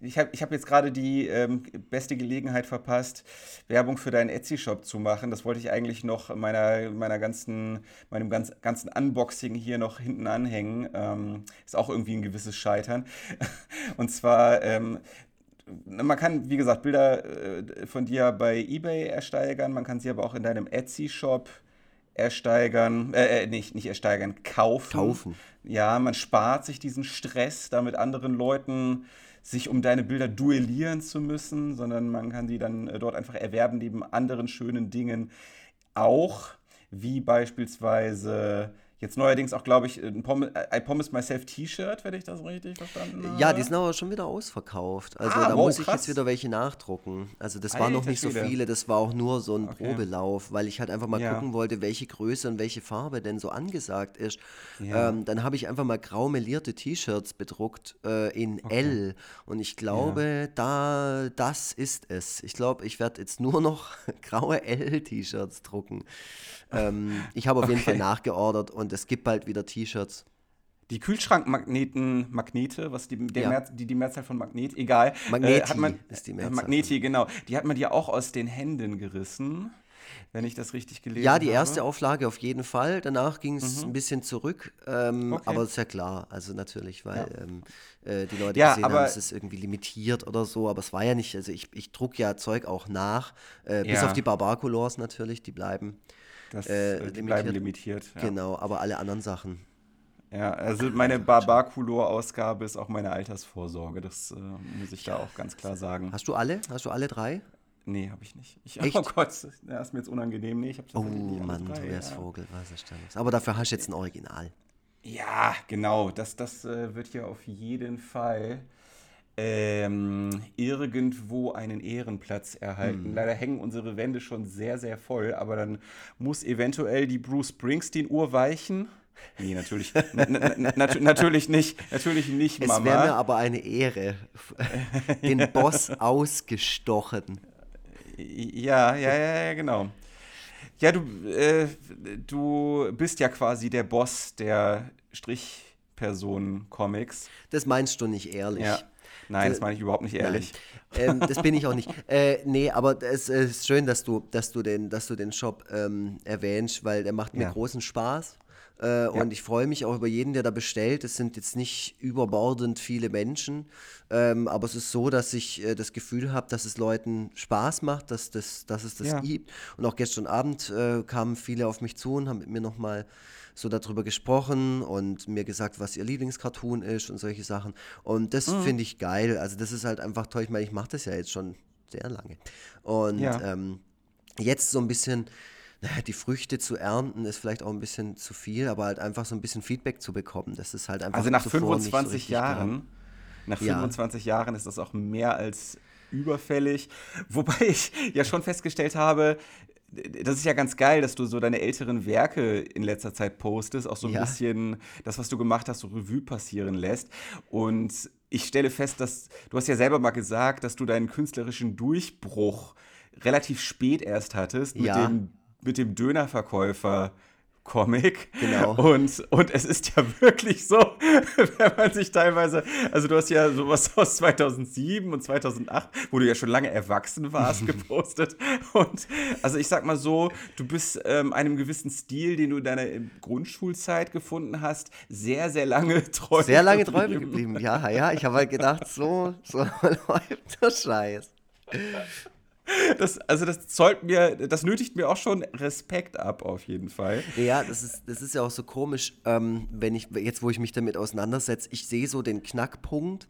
ich habe ich hab jetzt gerade die ähm, beste Gelegenheit verpasst, Werbung für deinen Etsy-Shop zu machen. Das wollte ich eigentlich noch meiner, meiner ganzen, meinem ganz, ganzen Unboxing hier noch hinten anhängen. Ähm, ist auch irgendwie ein gewisses Scheitern. *laughs* Und zwar, ähm, man kann, wie gesagt, Bilder äh, von dir bei eBay ersteigern, man kann sie aber auch in deinem Etsy-Shop ersteigern, äh, äh, nicht, nicht ersteigern, kaufen. Kaufen. ja, man spart sich diesen Stress, da mit anderen Leuten sich um deine Bilder duellieren zu müssen, sondern man kann die dann äh, dort einfach erwerben neben anderen schönen Dingen auch, wie beispielsweise Jetzt neuerdings auch, glaube ich, ein Pom I Promise Myself T-Shirt, wenn ich das richtig verstanden habe. Ja, die sind aber schon wieder ausverkauft. Also ah, da wow, muss ich krass. jetzt wieder welche nachdrucken. Also das waren noch nicht so viele, das war auch nur so ein okay. Probelauf, weil ich halt einfach mal ja. gucken wollte, welche Größe und welche Farbe denn so angesagt ist. Ja. Ähm, dann habe ich einfach mal grau melierte T-Shirts bedruckt äh, in okay. L. Und ich glaube, ja. da das ist es. Ich glaube, ich werde jetzt nur noch *laughs* graue L-T-Shirts drucken. Ähm, ich habe auf okay. jeden Fall nachgeordert und es gibt bald wieder T-Shirts. Die Kühlschrankmagneten, Magnete, was die, der ja. Mehr, die, die Mehrzahl von Magnet, egal. Magneti äh, hat man, ist die Mehrzahl. Magneti, genau. Die hat man dir auch aus den Händen gerissen wenn ich das richtig gelesen habe. Ja, die erste habe. Auflage auf jeden Fall. Danach ging es mhm. ein bisschen zurück. Ähm, okay. Aber ist ja klar, also natürlich, weil ja. ähm, äh, die Leute ja, gesehen haben, es ist irgendwie limitiert oder so. Aber es war ja nicht, also ich, ich druck ja Zeug auch nach. Äh, ja. Bis auf die Barbar-Colors natürlich, die bleiben. Das, äh, äh die bleiben limitiert. Ja. Genau, aber alle anderen Sachen. Ja, also meine Barbar-Couleur-Ausgabe ist auch meine Altersvorsorge. Das äh, muss ich da auch ganz klar sagen. Hast du alle? Hast du alle drei? Nee, habe ich nicht. Ich, Echt? Oh Gott, das ist mir jetzt unangenehm. Nee, ich oh Mann, drei, Tobias ja. Vogel, was ist das? Aber dafür hast du jetzt ein Original. Ja, genau. Das, das äh, wird ja auf jeden Fall ähm, irgendwo einen Ehrenplatz erhalten. Hm. Leider hängen unsere Wände schon sehr, sehr voll, aber dann muss eventuell die Bruce Springsteen-Uhr weichen. Nee, natürlich, nat natürlich nicht, natürlich nicht, Mama. Es wäre mir aber eine Ehre, den Boss ausgestochen. Ja, ja, ja, ja, genau. Ja, du, äh, du bist ja quasi der Boss der Strichpersonen-Comics. Das meinst du nicht ehrlich. Ja. Nein, das meine ich überhaupt nicht ehrlich. Ähm, das bin ich auch nicht. *laughs* Äh, nee, aber es ist schön, dass du, dass du, den, dass du den Shop ähm, erwähnst, weil der macht mir ja. großen Spaß. Äh, ja. Und ich freue mich auch über jeden, der da bestellt. Es sind jetzt nicht überbordend viele Menschen, ähm, aber es ist so, dass ich äh, das Gefühl habe, dass es Leuten Spaß macht, dass, das, dass es das ja. gibt. Und auch gestern Abend äh, kamen viele auf mich zu und haben mit mir nochmal so darüber gesprochen und mir gesagt, was ihr Lieblingscartoon ist und solche Sachen. Und das mhm. finde ich geil. Also das ist halt einfach toll. Ich meine, ich mache das ja jetzt schon sehr lange. Und ja. ähm, jetzt so ein bisschen naja, die Früchte zu ernten ist vielleicht auch ein bisschen zu viel, aber halt einfach so ein bisschen Feedback zu bekommen. Das ist halt einfach. Also nach 25 so Jahren, nach 25 ja. Jahren ist das auch mehr als überfällig. Wobei ich ja schon festgestellt habe, das ist ja ganz geil, dass du so deine älteren Werke in letzter Zeit postest, auch so ein ja. bisschen das, was du gemacht hast, so Revue passieren lässt. Und ich stelle fest, dass du hast ja selber mal gesagt, dass du deinen künstlerischen Durchbruch relativ spät erst hattest ja. mit dem mit dem Dönerverkäufer. Comic. Genau. Und, und es ist ja wirklich so, *laughs* wenn man sich teilweise, also du hast ja sowas *laughs* aus 2007 und 2008, wo du ja schon lange erwachsen warst, *laughs* gepostet. Und also ich sag mal so, du bist ähm, einem gewissen Stil, den du in deiner Grundschulzeit gefunden hast, sehr, sehr lange treu Sehr lange treu geblieben, ja, ja. Ich habe halt gedacht, so, so läuft der Scheiß. Das, also das zollt mir, das nötigt mir auch schon Respekt ab, auf jeden Fall. Ja, das ist, das ist ja auch so komisch, ähm, wenn ich, jetzt wo ich mich damit auseinandersetze, ich sehe so den Knackpunkt,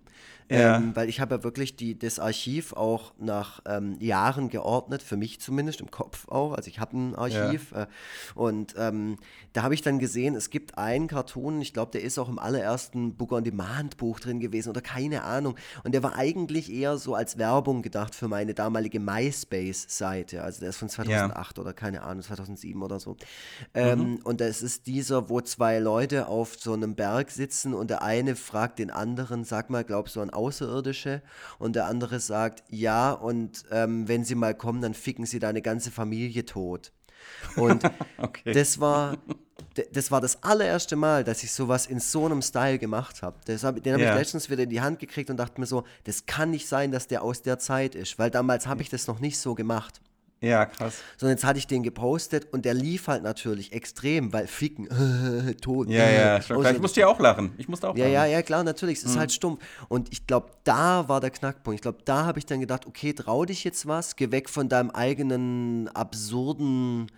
ja. Ähm, weil ich habe ja wirklich die, das Archiv auch nach ähm, Jahren geordnet, für mich zumindest, im Kopf auch. Also ich habe ein Archiv. Ja. Äh, und ähm, da habe ich dann gesehen, es gibt einen Cartoon, ich glaube, der ist auch im allerersten Book on Demand Buch drin gewesen oder keine Ahnung. Und der war eigentlich eher so als Werbung gedacht für meine damalige MySpace-Seite. Also der ist von 2008 ja. oder keine Ahnung, 2007 oder so. Ähm, mhm. Und das ist dieser, wo zwei Leute auf so einem Berg sitzen und der eine fragt den anderen, sag mal, glaubst du an Außerirdische und der andere sagt, ja, und ähm, wenn sie mal kommen, dann ficken sie deine ganze Familie tot. Und *laughs* okay. das war das war das allererste Mal, dass ich sowas in so einem Style gemacht habe. Den habe yeah. ich letztens wieder in die Hand gekriegt und dachte mir so, das kann nicht sein, dass der aus der Zeit ist, weil damals habe ich das noch nicht so gemacht. Ja, krass. Sondern jetzt hatte ich den gepostet und der lief halt natürlich extrem, weil Ficken, äh, *laughs* tot. Ja, ja, schon klar. Ich musste ja auch lachen. Ich musste auch ja, lachen. Ja, ja, klar, natürlich. Es ist mhm. halt stumpf. Und ich glaube, da war der Knackpunkt. Ich glaube, da habe ich dann gedacht, okay, trau dich jetzt was, geh weg von deinem eigenen absurden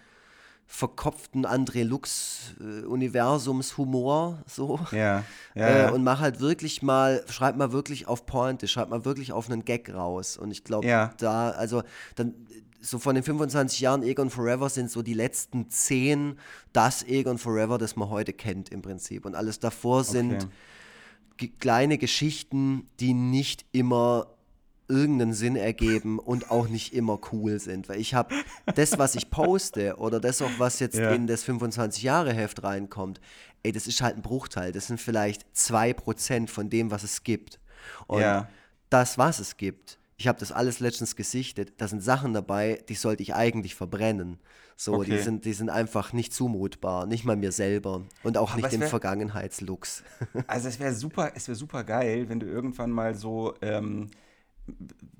verkopften André Lux-Universums Humor so. Ja. ja, äh. Und mach halt wirklich mal, schreib mal wirklich auf Pointe, schreib mal wirklich auf einen Gag raus. Und ich glaube, Ja. da, also dann so von den 25 Jahren Egon Forever sind so die letzten 10 das Egon Forever, das man heute kennt im Prinzip. Und alles davor sind Okay. kleine Geschichten, die nicht immer irgendeinen Sinn ergeben und auch nicht immer cool sind. Weil ich habe das, was ich poste oder das auch, was jetzt Ja. in das 25-Jahre-Heft reinkommt, ey, das ist halt ein Bruchteil. Das sind vielleicht 2% von dem, was es gibt. Und Ja. das, was es gibt, ich habe das alles letztens gesichtet, da sind Sachen dabei, die sollte ich eigentlich verbrennen. So, die, Okay. sind, die sind einfach nicht zumutbar, nicht mal mir selber und auch Aber nicht dem wär- Vergangenheitslux. *laughs* Also es wäre super, es wäre super geil, wenn du irgendwann mal so ähm,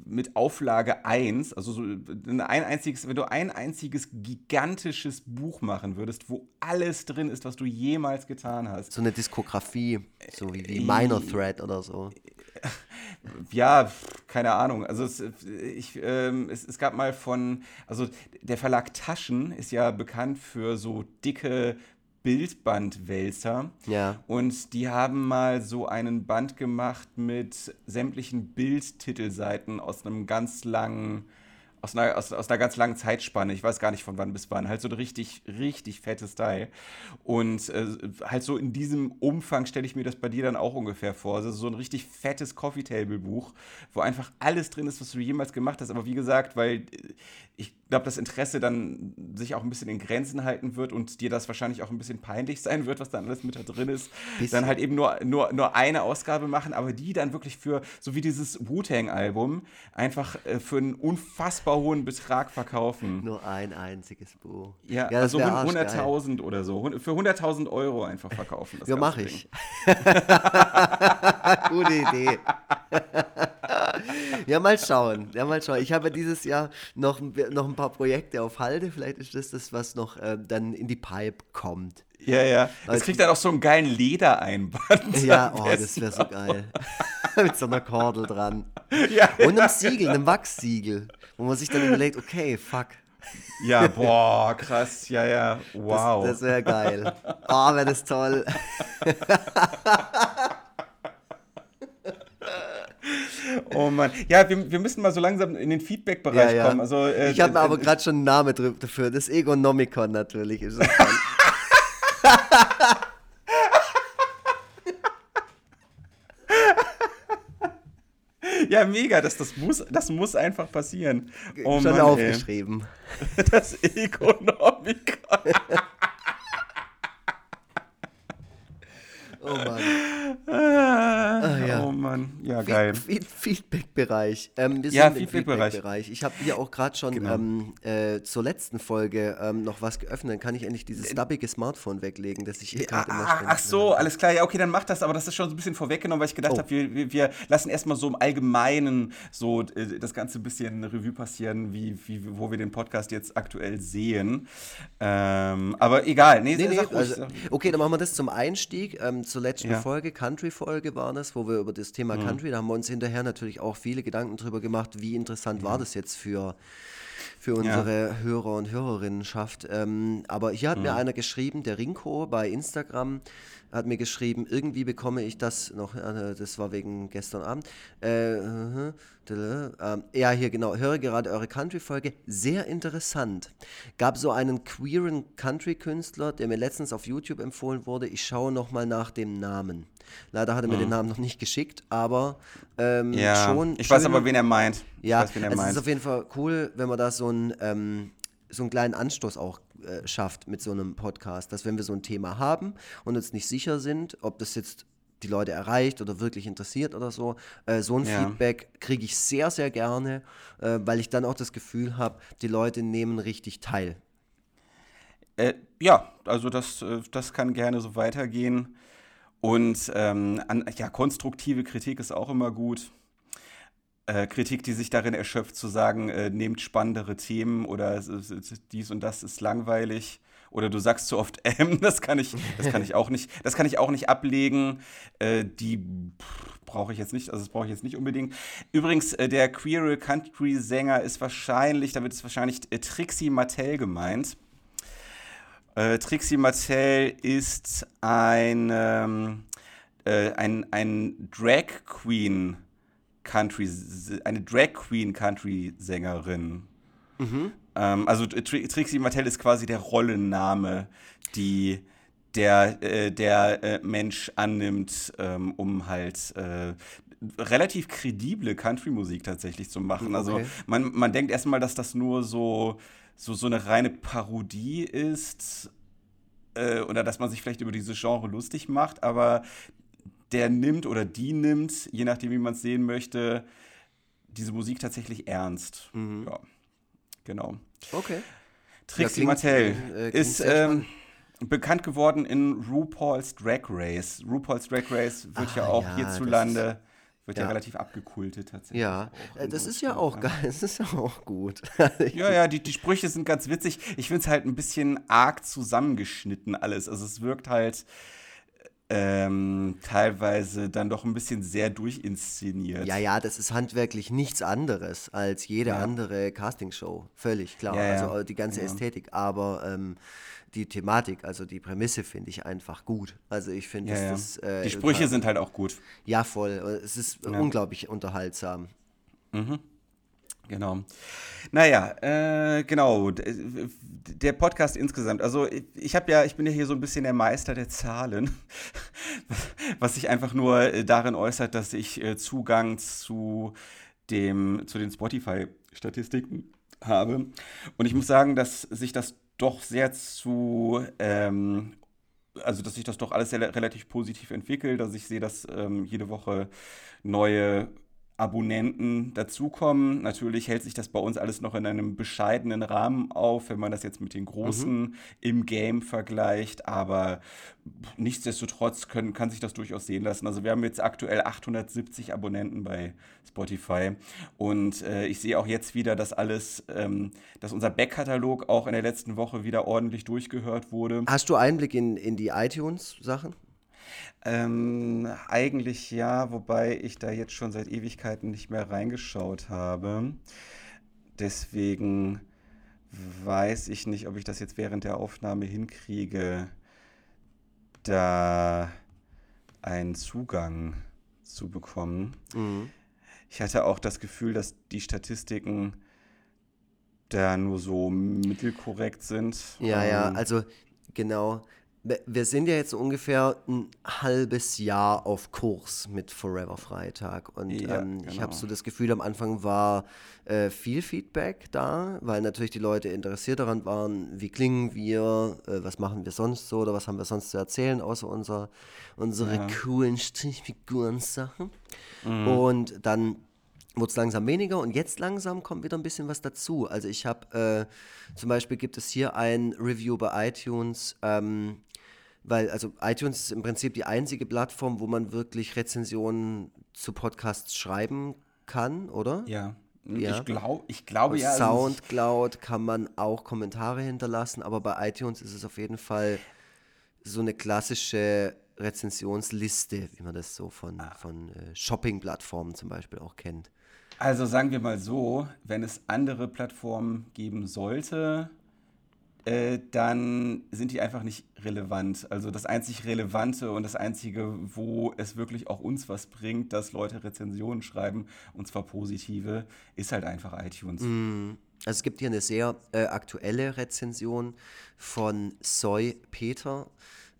mit Auflage 1, also so ein einziges, wenn du ein einziges gigantisches Buch machen würdest, wo alles drin ist, was du jemals getan hast. so eine Diskografie, so wie, wie Äh, Minor Threat oder so. *laughs* Ja, keine Ahnung. Also es, ich, ähm, es, es gab mal von, also der Verlag Taschen ist ja bekannt für so dicke Bildbandwälzer. Ja. Und die haben mal so einen Band gemacht mit sämtlichen Bildtitelseiten aus einem ganz langen, aus einer, aus, aus einer ganz langen Zeitspanne. Ich weiß gar nicht von wann bis wann. Halt so ein richtig, richtig fettes Teil. Und äh, halt so in diesem Umfang stelle ich mir das bei dir dann auch ungefähr vor. Also so ein richtig fettes Coffee Table Buch, wo einfach alles drin ist, was du jemals gemacht hast. Aber wie gesagt, weil äh, ich glaube, das Interesse dann sich auch ein bisschen in Grenzen halten wird und dir das wahrscheinlich auch ein bisschen peinlich *laughs* sein wird, was dann alles mit da drin ist. Bisschen. Dann halt eben nur, nur, nur eine Ausgabe machen, aber die dann wirklich für, so wie dieses Wu-Tang-Album, einfach äh, für einen unfassbar hohen Betrag verkaufen. Nur ein einziges Buch. Ja, das also wär arschgeil. 100.000 oder so. Für 100.000 Euro einfach verkaufen. Ja, mache ich. *laughs* Gute Idee. *laughs* ja, mal schauen. Ja, mal schauen. Ich habe ja dieses Jahr noch, ein- noch ein paar Projekte auf Halde. Vielleicht ist das das, was noch äh, dann in die Pipe kommt. Ja, ja. Das Also- kriegt dann auch so einen geilen Ledereinband. *laughs* Ja, oh, das wäre so geil. *laughs* Mit so einer Kordel dran. *laughs* Ja, Und einem Siegel, einem Wachssiegel. Wo man sich dann überlegt, okay, fuck. ja, boah, krass. Ja, ja. Wow. Das, das wäre geil. Oh, wäre das toll. *laughs* oh Mann. Ja, wir, wir müssen mal so langsam in den Feedback-Bereich Ja, ja. kommen. Also, äh, ich habe äh, aber gerade schon einen Namen dafür. Das Egonomicon natürlich. Ist. *laughs* Ja, mega. Das, das, muss, das muss einfach passieren. Oh schon Mann, aufgeschrieben. Ey. *laughs* Das Economicon. Oh Mann. Ah, ja. Oh Mann. Ja, geil. Feed- Feedback-Bereich. Ähm, wir Ja, sind im Feedback-Bereich. Ich habe hier auch gerade schon Genau. ähm, äh, zur letzten Folge ähm, noch was geöffnet. Dann kann ich endlich dieses stubbige Smartphone weglegen, das ich hier gerade immer Ah, ständig ach so, alles klar, ja, okay, dann mach das, aber das ist schon so ein bisschen vorweggenommen, weil ich gedacht Oh. habe, wir, wir, wir lassen erstmal so im Allgemeinen so äh, das Ganze ein bisschen Revue passieren, wie, wie, wo wir den Podcast jetzt aktuell sehen. Ähm, aber egal, nee, Nee, nee, ruhig, also, okay, dann machen wir das zum Einstieg. Ähm, zur letzten Ja. Folge, Country-Folge war das, wo wir über das Thema Mhm. Country, da haben wir uns hinterher natürlich auch viele Gedanken drüber gemacht, wie interessant war das jetzt für, für unsere Hörer und Hörerinnenschaft. Ähm, aber hier hat Mhm. mir einer geschrieben, der Rinko bei Instagram, hat mir geschrieben, irgendwie bekomme ich das noch, äh, das war wegen gestern Abend, äh, äh, ähm, ja, hier genau, höre gerade eure Country-Folge, sehr interessant. Gab so einen queeren Country-Künstler, der mir letztens auf YouTube empfohlen wurde, ich schaue nochmal nach dem Namen. Leider hat er mir den Namen noch nicht geschickt, aber ähm, Mhm. ja, schon. ich weiß schön- aber, wen er meint. ja, weiß, er es ist meint. auf jeden Fall cool, wenn man da so einen, ähm, so einen kleinen Anstoß auch äh, schafft mit so einem Podcast, dass wenn wir so ein Thema haben und uns nicht sicher sind, ob das jetzt die Leute erreicht oder wirklich interessiert oder so, äh, so ein Ja. Feedback kriege ich sehr, sehr gerne, äh, weil ich dann auch das Gefühl habe, die Leute nehmen richtig teil. Äh, ja, also das, äh, das kann gerne so weitergehen. Und ähm, an, ja, konstruktive Kritik ist auch immer gut. Äh, Kritik, die sich darin erschöpft, zu sagen, äh, nehmt spannendere Themen oder es es dies und das ist langweilig. Oder du sagst zu oft *laughs* M, das kann ich, das kann ich auch nicht, das kann ich auch nicht ablegen. Äh, die brauche ich jetzt nicht, also das brauche ich jetzt nicht unbedingt. Übrigens, äh, der queere Country-Sänger ist wahrscheinlich, damit ist wahrscheinlich äh, Trixie Mattel gemeint. Äh, Trixie Mattel ist ein, ähm, äh, ein, ein Drag Queen Country, eine Drag Queen Country Sängerin. Mhm. Ähm, also Tr Trixie Mattel ist quasi der Rollenname, die der, äh, der äh, Mensch annimmt, ähm, um halt äh, relativ kredible Country-Musik tatsächlich zu machen. Also okay. Also man, man denkt erstmal, dass das nur so, so, so eine reine Parodie ist äh, oder dass man sich vielleicht über diese Genre lustig macht, aber der nimmt oder die nimmt, je nachdem, wie man es sehen möchte, diese Musik tatsächlich ernst. Mhm. Ja, genau. Okay. Trixie Mattel äh, ist ähm, bekannt geworden in RuPaul's Drag Race. RuPaul's Drag Race wird ah, ja auch ja, hierzulande wird ja. ja. relativ abgekultet tatsächlich. Ja, äh, das ist ja auch geil, *laughs* das ist ja auch gut. *laughs* ja, ja, die, die Sprüche sind ganz witzig. Ich finde es halt ein bisschen arg zusammengeschnitten alles. Also es wirkt halt ähm, teilweise dann doch ein bisschen sehr durchinszeniert. Ja, ja, das ist handwerklich nichts anderes als jede ja. andere Castingshow. Völlig klar. Ja, ja. Also die ganze Ästhetik. Aber ähm, die Thematik, also die Prämisse finde ich einfach gut. Also ich finde, ja, das, ja. äh, die Sprüche sind halt auch gut. Ja, voll. Es ist ja. unglaublich unterhaltsam. Mhm. Genau. Naja, äh, genau. Der Podcast insgesamt. Also ich habe ja, ich bin ja hier so ein bisschen der Meister der Zahlen, *laughs* was sich einfach nur äh, darin äußert, dass ich äh, Zugang zu dem, zu den Spotify-Statistiken habe. Und ich muss sagen, dass sich das doch sehr zu, ähm, also dass sich das doch alles sehr, relativ positiv entwickelt, dass ich sehe, dass ähm, jede Woche neue Abonnenten dazukommen. Natürlich hält sich das bei uns alles noch in einem bescheidenen Rahmen auf, wenn man das jetzt mit den großen mhm. im Game vergleicht. Aber nichtsdestotrotz können, kann sich das durchaus sehen lassen. Also wir haben jetzt aktuell 870 Abonnenten bei Spotify. Und äh, ich sehe auch jetzt wieder, dass alles, ähm, dass unser Backkatalog auch in der letzten Woche wieder ordentlich durchgehört wurde. Hast du Einblick in, in die iTunes-Sachen? Ähm, eigentlich ja, wobei ich da jetzt schon seit Ewigkeiten nicht mehr reingeschaut habe. Deswegen weiß ich nicht, ob ich das jetzt während der Aufnahme hinkriege, da einen Zugang zu bekommen. Mhm. Ich hatte auch das Gefühl, dass die Statistiken da nur so mittelkorrekt sind. Ja, ja, ähm, also genau wir sind ja jetzt ungefähr ein halbes Jahr auf Kurs mit Forever Freitag. Und ja, ähm, genau. ich habe so das Gefühl, am Anfang war äh, viel Feedback da, weil natürlich die Leute interessiert daran waren, wie klingen wir, äh, was machen wir sonst so oder was haben wir sonst zu erzählen, außer unser, unsere ja. coolen Strichfiguren-Sachen. Mhm. Und dann wurde es langsam weniger und jetzt langsam kommt wieder ein bisschen was dazu. Also ich habe äh, zum Beispiel gibt es hier ein Review bei iTunes, ähm, weil also iTunes ist im Prinzip die einzige Plattform, wo man wirklich Rezensionen zu Podcasts schreiben kann, oder? Ja. Ja. Ich, glaub, ich glaube ja. Soundcloud kann man auch Kommentare hinterlassen, aber bei iTunes ist es auf jeden Fall so eine klassische Rezensionsliste, wie man das so von, ah. von äh, Shopping-Plattformen zum Beispiel auch kennt. Also sagen wir mal so, wenn es andere Plattformen geben sollte, äh, dann sind die einfach nicht relevant. Also das einzig Relevante und das Einzige, wo es wirklich auch uns was bringt, dass Leute Rezensionen schreiben, und zwar positive, ist halt einfach iTunes. Mm. Also es gibt hier eine sehr äh, aktuelle Rezension von Soy Peter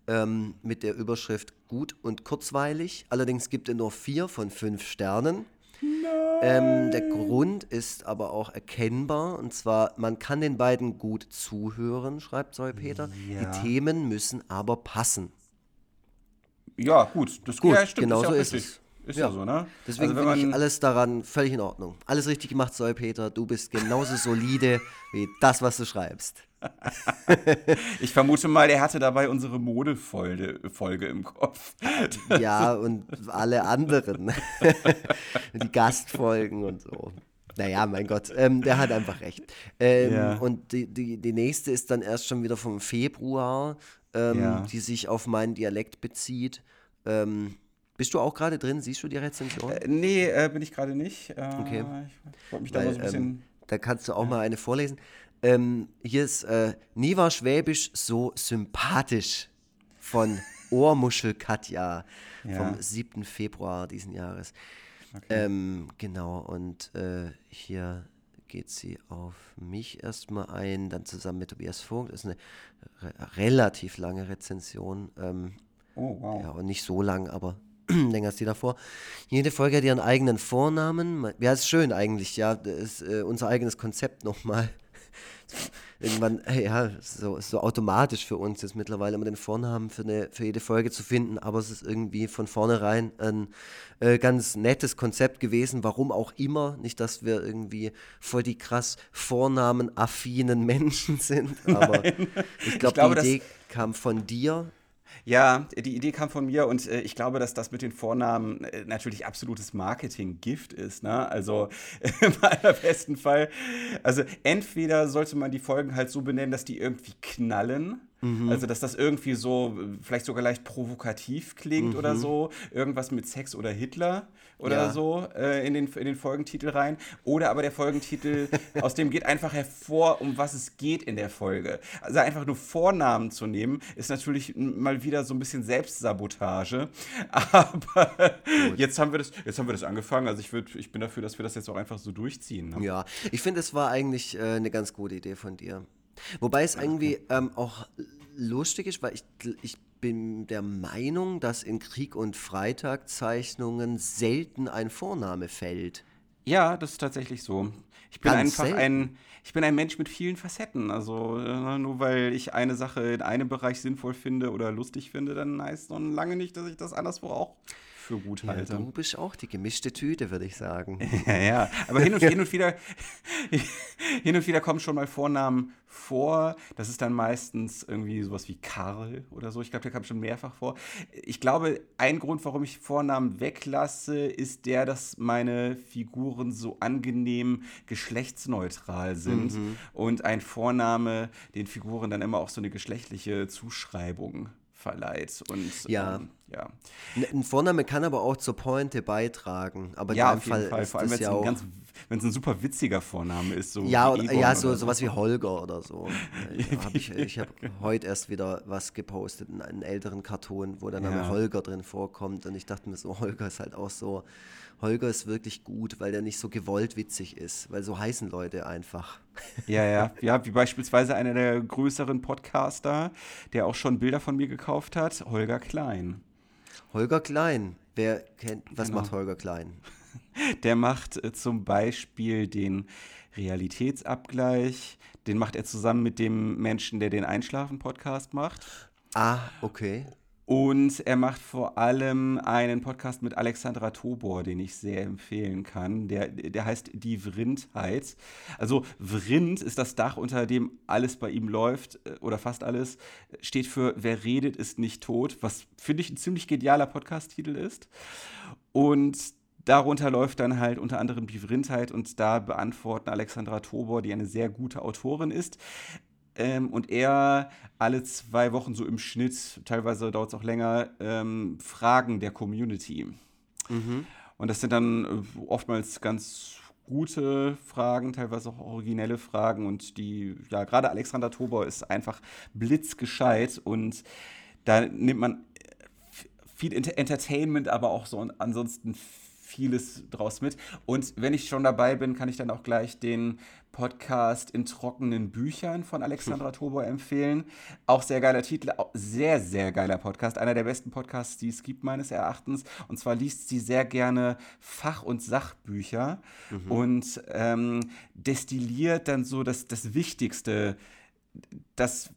ähm, mit der Überschrift gut und kurzweilig. Allerdings gibt er nur vier von fünf Sternen. Ähm, der Grund ist aber auch erkennbar. Und zwar, man kann den beiden gut zuhören, schreibt Zoe Peter. Ja. Die Themen müssen aber passen. Ja, gut. Das gut, ja, stimmt, genau so ist es. Ist ja, so, ne? Deswegen also, finde ich alles daran völlig in Ordnung. Alles richtig gemacht, Zoe Peter. Du bist genauso solide wie das, was du schreibst. Ich vermute mal, er hatte dabei unsere Modefolge im Kopf. ja, und alle anderen. *laughs* Die Gastfolgen und so. Naja, mein Gott, ähm, der hat einfach recht. Ähm, ja. Und die, die, die nächste ist dann erst schon wieder vom Februar, ähm, ja. die sich auf meinen Dialekt bezieht. Ähm, bist du auch gerade drin? Siehst du die Rezension? Äh, nee, äh, bin ich gerade nicht. Äh, okay. Ich wollte mich da Weil, mal so ein bisschen. da kannst du auch mal eine vorlesen. Ähm, hier ist äh, Nie war Schwäbisch so sympathisch von *laughs* Ohrmuschel Katja ja. vom 7. Februar diesen Jahres. Okay. Ähm, genau, und äh, hier geht sie auf mich erstmal ein, dann zusammen mit Tobias Vogt. Das ist eine re relativ lange Rezension. Ähm, oh, wow. Ja, und nicht so lang, aber *clears throat* länger als die davor. Jede Folge hat ihren eigenen Vornamen. Ja, ist schön eigentlich, ja. Das ist äh, unser eigenes Konzept nochmal irgendwann, ja, so, so automatisch für uns ist mittlerweile immer den Vornamen für, eine, für jede Folge zu finden, aber es ist irgendwie von vornherein ein äh, ganz nettes Konzept gewesen, warum auch immer. Nicht, dass wir irgendwie voll die krass vornamenaffinen Menschen *laughs* sind, aber Nein. ich, glaub, ich glaube, die Idee kam von dir ja, die Idee kam von mir und äh, ich glaube, dass das mit den Vornamen äh, natürlich absolutes Marketing-Gift ist. Ne? Also *laughs* im allerbesten Fall. Also entweder sollte man die Folgen halt so benennen, dass die irgendwie knallen. Mhm. Also, dass das irgendwie so, vielleicht sogar leicht provokativ klingt mhm. oder so. Irgendwas mit Sex oder Hitler oder ja. so äh, in, den, in den Folgentitel rein. Oder aber der Folgentitel, *laughs* aus dem geht einfach hervor, um was es geht in der Folge. Also einfach nur Vornamen zu nehmen, ist natürlich mal wieder so ein bisschen Selbstsabotage. *laughs* Aber jetzt haben wir das, jetzt haben wir das angefangen. Also ich, würd, ich bin dafür, dass wir das jetzt auch einfach so durchziehen. Ne? Ja, ich finde, es war eigentlich äh, eine ganz gute Idee von dir. Wobei es irgendwie ähm, auch lustig ist, weil ich, ich bin der Meinung, dass in Krieg und Freitag Zeichnungen selten ein Vorname fällt. Ja, das ist tatsächlich so. Ich bin Ganz einfach selten. ein, ich bin ein Mensch mit vielen Facetten. Also äh, nur weil ich eine Sache in einem Bereich sinnvoll finde oder lustig finde, dann heißt noch lange nicht, dass ich das anderswo auch für gut halte. Ja, du bist auch die gemischte Tüte, würde ich sagen. *laughs* ja, ja. Aber hin und, hin und wieder *laughs* hin und wieder kommen schon mal Vornamen vor. Das ist dann meistens irgendwie sowas wie Karl oder so. Ich glaube, der kam schon mehrfach vor. Ich glaube, ein Grund, warum ich Vornamen weglasse, ist der, dass meine Figuren so angenehm geschlechtsneutral sind mhm. und ein Vorname den Figuren dann immer auch so eine geschlechtliche Zuschreibung verleiht. Und ja. Ähm, ja. Ein Vorname kann aber auch zur Pointe beitragen. Aber ja, in auf Fall, Fall. Vor allem, wenn es ein, ganz, ein super witziger Vorname ist. So ja, oder, ja so, sowas wie Holger oder so. *laughs* hab ich ich habe heute erst wieder was gepostet, einen, älteren Cartoon, wo der Name ja. Holger drin vorkommt. Und ich dachte mir so, Holger ist halt auch so Holger ist wirklich gut, weil der nicht so gewollt witzig ist, weil so heißen Leute einfach. Ja, ja, *laughs* ja, wie beispielsweise einer der größeren Podcaster, der auch schon Bilder von mir gekauft hat, Holger Klein. Holger Klein, wer kennt, was genau. macht Holger Klein? Der macht äh, zum Beispiel den Realitätsabgleich, den macht er zusammen mit dem Menschen, der den Einschlafen-Podcast macht. Ah, okay. Und er macht vor allem einen Podcast mit Alexandra Tobor, den ich sehr empfehlen kann. Der, der heißt Die Vrindheit. Also Vrind ist das Dach, unter dem alles bei ihm läuft, äh, oder fast alles. Steht für Wer redet, ist nicht tot, was finde ich ein ziemlich genialer Podcast-Titel ist. Und darunter läuft dann halt unter anderem die Vrindheit und da beantworten Alexandra Tobor, die eine sehr gute Autorin ist, ähm, und er alle zwei Wochen so im Schnitt, teilweise dauert es auch länger, ähm, Fragen der Community. Mhm. Und das sind dann äh, oftmals ganz gute Fragen, teilweise auch originelle Fragen und die, ja, gerade Alexander Tobor ist einfach blitzgescheit und da nimmt man viel Entertainment, aber auch so ansonsten vieles draus mit. Und wenn ich schon dabei bin, kann ich dann auch gleich den Podcast in trockenen Büchern von Alexandra *laughs* Tobor empfehlen. Auch sehr geiler Titel, sehr, sehr geiler Podcast. Einer der besten Podcasts, die es gibt, meines Erachtens. Und zwar liest sie sehr gerne Fach- und Sachbücher mhm. und ähm, destilliert dann so das, das Wichtigste, das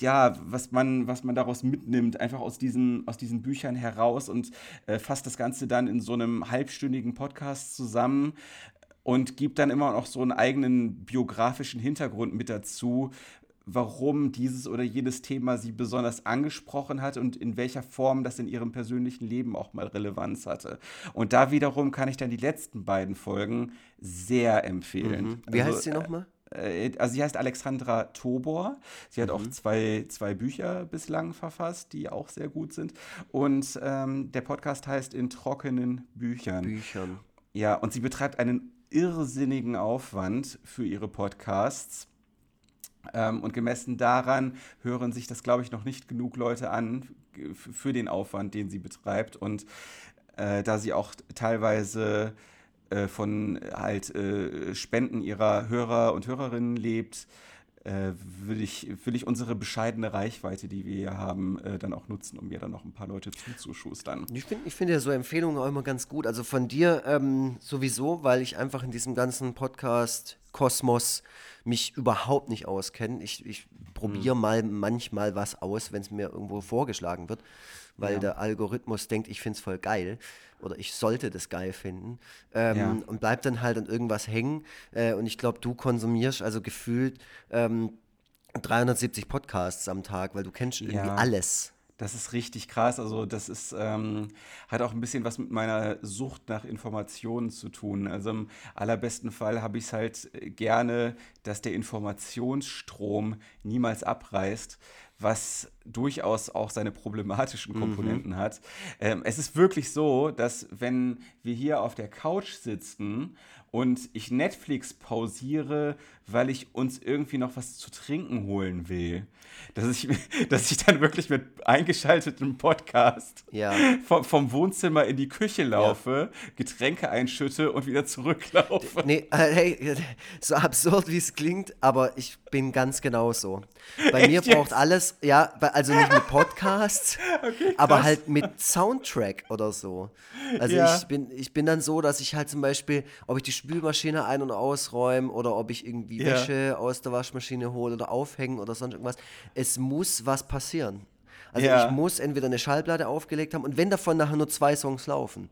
ja, was man, was man daraus mitnimmt, einfach aus diesen, aus diesen Büchern heraus und äh, fasst das Ganze dann in so einem halbstündigen Podcast zusammen und gibt dann immer noch so einen eigenen biografischen Hintergrund mit dazu, warum dieses oder jenes Thema sie besonders angesprochen hat und in welcher Form das in ihrem persönlichen Leben auch mal Relevanz hatte. Und da wiederum kann ich dann die letzten beiden Folgen sehr empfehlen. Mhm. Wie also, heißt sie nochmal? Äh, also sie heißt Alexandra Tobor. Sie hat mhm. auch zwei, zwei Bücher bislang verfasst, die auch sehr gut sind. Und ähm, der Podcast heißt In trockenen Büchern. Büchern. Ja, und sie betreibt einen irrsinnigen Aufwand für ihre Podcasts. Ähm, und gemessen daran hören sich das, glaube ich, noch nicht genug Leute an für den Aufwand, den sie betreibt. Und äh, da sie auch teilweise äh, von halt äh, Spenden ihrer Hörer und Hörerinnen lebt, äh, will, ich, will ich unsere bescheidene Reichweite, die wir hier haben, äh, dann auch nutzen, um mir dann noch ein paar Leute zuzuschustern. Ich finde ich find ja so Empfehlungen auch immer ganz gut. Also von dir ähm, sowieso, weil ich einfach in diesem ganzen Podcast-Kosmos mich überhaupt nicht auskenne. Ich, ich probiere mhm. mal manchmal was aus, wenn es mir irgendwo vorgeschlagen wird, weil ja. der Algorithmus denkt, ich finde es voll geil oder ich sollte das geil finden ähm, ja. und bleibt dann halt an irgendwas hängen. Äh, und ich glaube, du konsumierst also gefühlt ähm, 370 Podcasts am Tag, weil du kennst irgendwie ja. alles. Das ist richtig krass. Also, das ist, ähm, hat auch ein bisschen was mit meiner Sucht nach Informationen zu tun. Also, im allerbesten Fall habe ich es halt gerne, dass der Informationsstrom niemals abreißt was durchaus auch seine problematischen mhm. Komponenten mhm. hat. Ähm, es ist wirklich so, dass wenn wir hier auf der Couch sitzen und ich Netflix pausiere, weil ich uns irgendwie noch was zu trinken holen will. Dass ich, *laughs* dass ich dann wirklich mit eingeschaltetem Podcast ja. vom, vom, Wohnzimmer in die Küche laufe, ja. Getränke einschütte und wieder zurücklaufe. Nee, äh, hey, so absurd wie es klingt, aber ich bin ganz genauso. Bei *laughs* Echt mir braucht jetzt? alles, ja, also nicht mit Podcasts, *laughs* okay, aber halt mit Soundtrack oder so. Also ja. ich, bin, ich bin dann so, dass ich halt zum Beispiel, ob ich die Spülmaschine ein- und ausräume oder ob ich irgendwie ja. Wäsche aus der Waschmaschine hole oder aufhängen oder sonst irgendwas. Es muss was passieren. Also ja. ich muss entweder eine Schallplatte aufgelegt haben und wenn davon nachher nur zwei Songs laufen.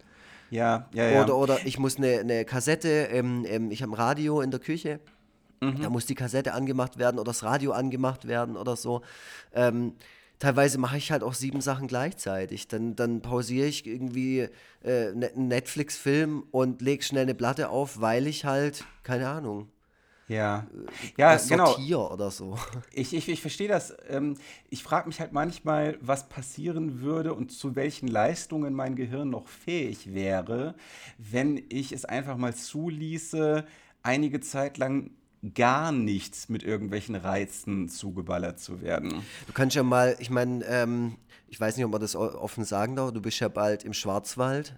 Ja, ja, ja. Oder, oder ich muss eine, eine Kassette, ähm, ähm, ich habe ein Radio in der Küche. Mhm. Da muss die Kassette angemacht werden oder das Radio angemacht werden oder so. Ähm, teilweise mache ich halt auch sieben Sachen gleichzeitig. Dann, dann pausiere ich irgendwie äh, ne, einen Netflix-Film und lege schnell eine Platte auf, weil ich halt, keine Ahnung. Ja, ja genau. Sortier oder so. *laughs* Ich, ich, ich verstehe das. Ähm, ich frage mich halt manchmal, was passieren würde und zu welchen Leistungen mein Gehirn noch fähig wäre, wenn ich es einfach mal zuließe, einige Zeit lang gar nichts mit irgendwelchen Reizen zugeballert zu werden. Du kannst ja mal, ich meine, ähm, ich weiß nicht, ob man das offen sagen darf, du bist ja bald im Schwarzwald.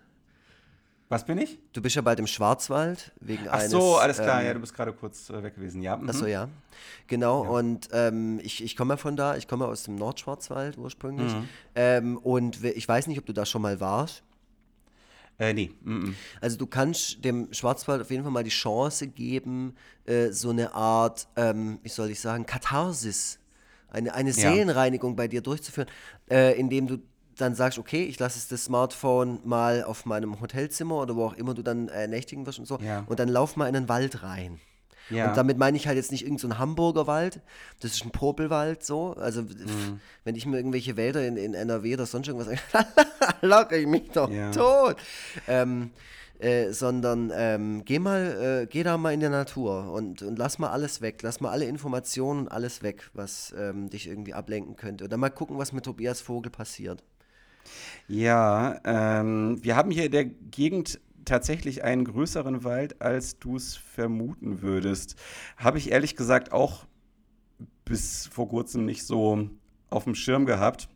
Was bin ich? Du bist ja bald im Schwarzwald wegen Ach eines. Ach so, alles klar, ähm, ja, du bist gerade kurz äh, weg gewesen, ja. Mhm. Ach so, ja. Genau, ja. und ähm, ich, ich komme ja von da, ich komme aus dem Nordschwarzwald ursprünglich. Mhm. Ähm, und ich weiß nicht, ob du da schon mal warst. Äh, nee. Mm -mm. Also du kannst dem Schwarzwald auf jeden Fall mal die Chance geben, äh, so eine Art, ähm, wie soll ich sagen, Katharsis, eine, eine Seelenreinigung ja. bei dir durchzuführen, äh, indem du dann sagst, okay, ich lasse das Smartphone mal auf meinem Hotelzimmer oder wo auch immer du dann äh, nächtigen wirst und so, ja. und dann lauf mal in den Wald rein. Ja. Und damit meine ich halt jetzt nicht irgendeinen so Hamburger Wald, das ist ein Popelwald so. Also mhm. wenn ich mir irgendwelche Wälder in, in NRW oder sonst irgendwas *laughs* lache ich mich doch ja. tot. Ähm, äh, sondern ähm, geh mal, äh, geh da mal in die Natur und, und lass mal alles weg, lass mal alle Informationen und alles weg, was ähm, dich irgendwie ablenken könnte. Und dann mal gucken, was mit Tobias Vogel passiert. Ja, ähm, wir haben hier in der Gegend tatsächlich einen größeren Wald, als du es vermuten würdest. Habe ich ehrlich gesagt auch bis vor kurzem nicht so auf dem Schirm gehabt.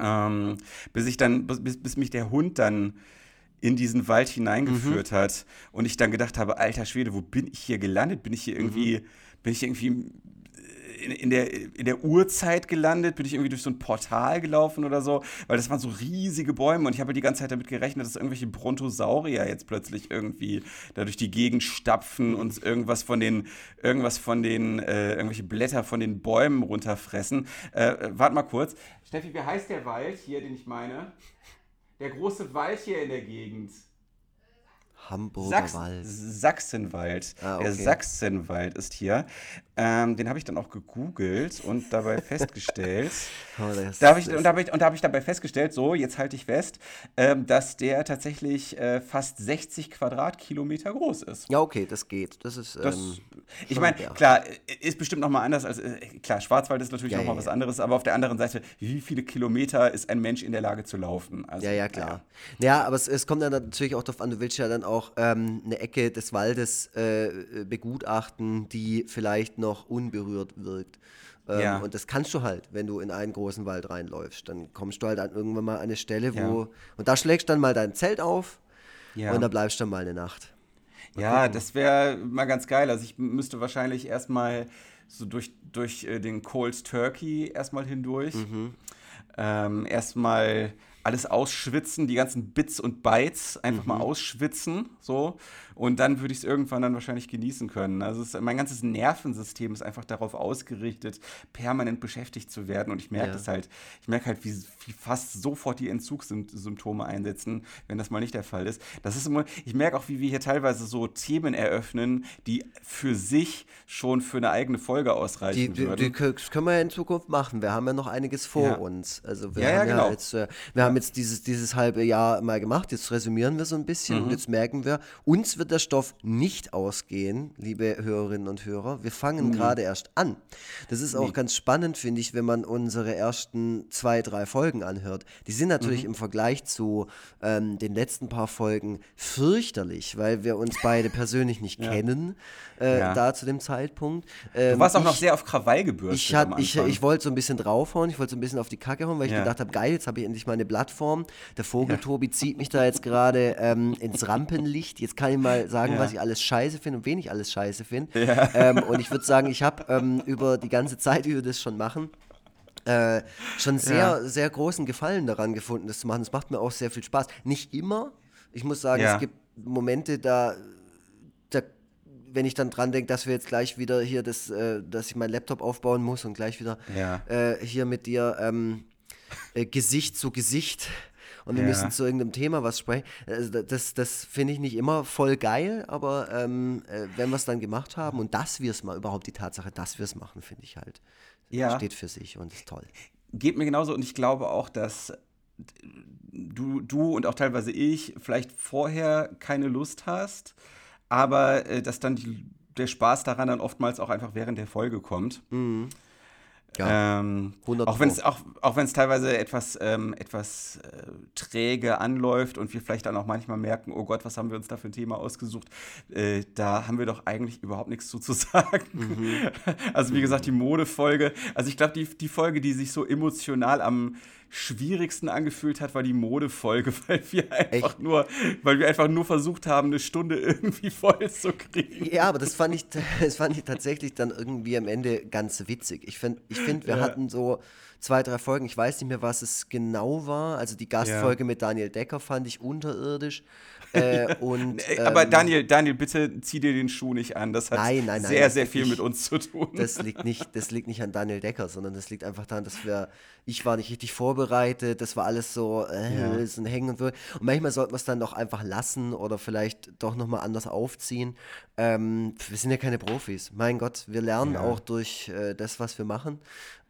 Ähm, bis ich dann, bis, bis mich der Hund dann in diesen Wald hineingeführt mhm. hat und ich dann gedacht habe, alter Schwede, wo bin ich hier gelandet? Bin ich hier irgendwie, mhm. bin ich irgendwie in, in, der, in der Urzeit gelandet, bin ich irgendwie durch so ein Portal gelaufen oder so, weil das waren so riesige Bäume und ich habe halt die ganze Zeit damit gerechnet, dass irgendwelche Brontosaurier jetzt plötzlich irgendwie da durch die Gegend stapfen und irgendwas von den, irgendwas von den, äh, irgendwelche Blätter von den Bäumen runterfressen. Äh, äh warte mal kurz. Steffi, wie heißt der Wald hier, den ich meine? Der große Wald hier in der Gegend. Hamburger Sachs Wald. Sachsenwald. Ah, okay. Der Sachsenwald ist hier. Ähm, den habe ich dann auch gegoogelt und dabei *laughs* festgestellt. oh, da ich, und da habe ich, hab ich dabei festgestellt, so, jetzt halte ich fest, ähm, dass der tatsächlich äh, fast 60 Quadratkilometer groß ist. Ja, okay, das geht. Das ist. Das, ähm, Ich meine, ja. klar, ist bestimmt nochmal anders als, äh, klar, Schwarzwald ist natürlich ja, nochmal ja, was anderes, aber auf der anderen Seite, wie viele Kilometer ist ein Mensch in der Lage zu laufen? Also, ja, ja, klar. Ja, aber es, es, kommt dann natürlich auch darauf an, du willst ja dann auch ähm, eine Ecke des Waldes äh, begutachten, die vielleicht noch unberührt wirkt. Ähm, ja. Und das kannst du halt, wenn du in einen großen Wald reinläufst. Dann kommst du halt an irgendwann mal an eine Stelle, wo. Und da schlägst du dann mal dein Zelt auf und da bleibst du dann mal eine Nacht. Mal ja, gucken. das wäre mal ganz geil. Also ich müsste wahrscheinlich erstmal so durch, durch äh, den Cold Turkey erstmal hindurch. Mhm. Ähm, erstmal alles ausschwitzen, die ganzen Bits und Bytes einfach mhm. mal ausschwitzen, so. Und dann würde ich es irgendwann dann wahrscheinlich genießen können. Also es, mein ganzes Nervensystem ist einfach darauf ausgerichtet, permanent beschäftigt zu werden. Und ich merke ja. das halt, ich merke halt, wie, wie, fast sofort die Entzugssymptome einsetzen, wenn das mal nicht der Fall ist. Das ist immer, ich merke auch, wie wir hier teilweise so Themen eröffnen, die für sich schon für eine eigene Folge ausreichen die, würden. Die, die können wir ja in Zukunft machen. Wir haben ja noch einiges vor ja. uns. Also wir ja, haben ja, genau. jetzt, äh, wir haben jetzt dieses, dieses halbe Jahr mal gemacht. Jetzt resümieren wir so ein bisschen mhm. und jetzt merken wir, uns wird der Stoff nicht ausgehen, liebe Hörerinnen und Hörer. Wir fangen mhm. gerade erst an. Das ist auch nee. ganz spannend, finde ich, wenn man unsere ersten zwei, drei Folgen anhört. Die sind natürlich mhm. im Vergleich zu ähm, den letzten paar Folgen fürchterlich, weil wir uns beide persönlich nicht ja. kennen, äh, ja. da zu dem Zeitpunkt. Ähm, du warst auch ich, noch sehr auf Krawall gebürstet. Ich, ich, ich wollte so ein bisschen draufhauen, ich wollte so ein bisschen auf die Kacke hauen, weil ich ja. gedacht habe, geil, jetzt habe ich endlich mal eine Plattform. Der Vogel Tobi zieht mich da jetzt gerade ähm, ins Rampenlicht. Jetzt kann ich mal sagen, ja. was ich alles scheiße finde und wen ich alles scheiße finde. Ja. Ähm, und ich würde sagen, ich habe ähm, über die ganze Zeit, wie wir das schon machen, äh, schon sehr, ja. sehr großen Gefallen daran gefunden, das zu machen. Es macht mir auch sehr viel Spaß. Nicht immer. Ich muss sagen, es gibt Momente, da wenn ich dann dran denke, dass wir jetzt gleich wieder hier das, äh, dass ich meinen Laptop aufbauen muss und gleich wieder ja. äh, hier mit dir ähm, äh, Gesicht zu Gesicht und wir ja. müssen zu irgendeinem Thema was sprechen. Also das das finde ich nicht immer voll geil, aber ähm, äh, wenn wir es dann gemacht haben und dass wir es mal, überhaupt die Tatsache, dass wir es machen, finde ich halt, ja. steht für sich und ist toll. Geht mir genauso und ich glaube auch, dass du, du und auch teilweise ich vielleicht vorher keine Lust hast, aber äh, dass dann die, der Spaß daran dann oftmals auch einfach während der Folge kommt. Mhm. Ja, ähm, auch wenn es auch, auch teilweise etwas, ähm, etwas äh, träge anläuft und wir vielleicht dann auch manchmal merken, oh Gott, was haben wir uns da für ein Thema ausgesucht? Äh, da haben wir doch eigentlich überhaupt nichts zu, zu *laughs* sagen. Mhm. Also wie gesagt, die Modefolge. Also ich glaube, die, die Folge, die sich so emotional am schwierigsten angefühlt hat, war die Modefolge, *laughs* weil wir einfach Echt? nur, weil wir einfach nur versucht haben, eine Stunde irgendwie *laughs* voll zu kriegen. Ja, aber das fand ich, das fand ich tatsächlich dann irgendwie am Ende ganz witzig. Ich finde, ich find, wir ja. hatten so zwei, drei Folgen, ich weiß nicht mehr, was es genau war. Also die Gastfolge ja. mit Daniel Decker fand ich unterirdisch. *laughs* Äh, und, ähm, Aber Daniel, Daniel, bitte zieh dir den Schuh nicht an. Das hat nein, nein, nein, sehr, sehr viel nicht, mit uns zu tun. Das liegt, nicht, das liegt nicht an Daniel Decker, sondern das liegt einfach daran, dass wir, ich war nicht richtig vorbereitet, das war alles so, äh, ja. so ein Hängen und so. Und manchmal sollten wir es dann doch einfach lassen oder vielleicht doch nochmal anders aufziehen. Ähm, wir sind ja keine Profis. Mein Gott, wir lernen ja. auch durch äh, das, was wir machen.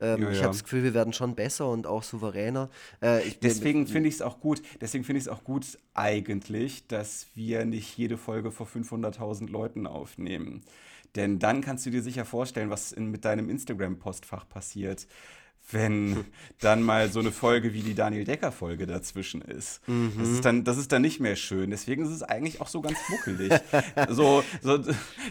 Ähm, ja, ich habe das Gefühl, wir werden schon besser und auch souveräner. Äh, deswegen finde ich es auch gut, deswegen finde ich es auch gut eigentlich, dass wir nicht jede Folge vor 500.000 Leuten aufnehmen. Denn dann kannst du dir sicher vorstellen, was in, mit deinem Instagram-Postfach passiert, wenn dann mal so eine Folge wie die Daniel Decker-Folge dazwischen ist. Mhm. Das, ist dann, das ist dann nicht mehr schön. Deswegen ist es eigentlich auch so ganz muckelig. *laughs* so, so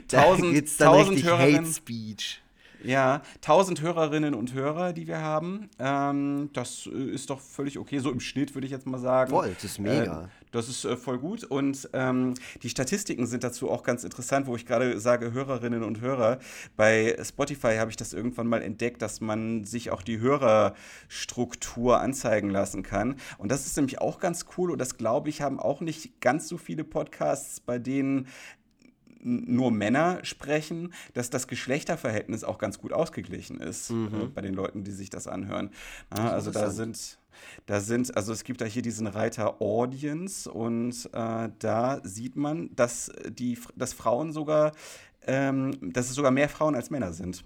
tausend, tausend Hörerinnen. Hate Speech. Ja, 1000 Hörerinnen und Hörer, die wir haben. Ähm, das äh, ist doch völlig okay. So im Schnitt würde ich jetzt mal sagen. Voll, das ist mega. Äh, das ist äh, voll gut. Und ähm, die Statistiken sind dazu auch ganz interessant, wo ich gerade sage Hörerinnen und Hörer. Bei Spotify habe ich das irgendwann mal entdeckt, dass man sich auch die Hörerstruktur anzeigen lassen kann. Und das ist nämlich auch ganz cool. Und das glaube ich, haben auch nicht ganz so viele Podcasts, bei denen nur Männer sprechen, dass das Geschlechterverhältnis auch ganz gut ausgeglichen ist mhm. äh, bei den Leuten, die sich das anhören. Ja, also da sind, da sind, also es gibt da hier diesen Reiter Audience und äh, da sieht man, dass die, dass Frauen sogar, ähm, dass es sogar mehr Frauen als Männer sind.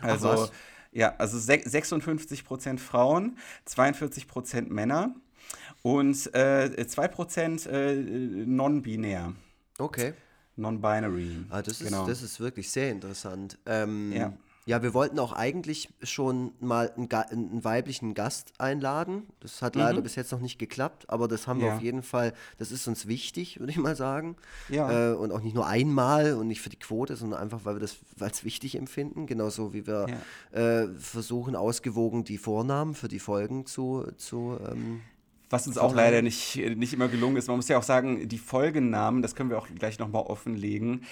Also ja, also 56 Prozent Frauen, 42 Prozent Männer und äh, 2 Prozent äh, non-binär. Okay. Non-Binary. Ah, das, genau. ist, das ist wirklich sehr interessant. Ähm, ja. Ja, wir wollten auch eigentlich schon mal einen, einen weiblichen Gast einladen. Das hat mhm. leider bis jetzt noch nicht geklappt, aber das haben ja. wir auf jeden Fall, das ist uns wichtig, würde ich mal sagen. Ja. Äh, und auch nicht nur einmal und nicht für die Quote, sondern einfach, weil wir das als wichtig empfinden. Genauso wie wir ja. äh, versuchen, ausgewogen die Vornamen für die Folgen zu, zu ähm, was uns auch leider nicht, nicht immer gelungen ist. Man muss ja auch sagen, die Folgennamen, das können wir auch gleich nochmal offenlegen,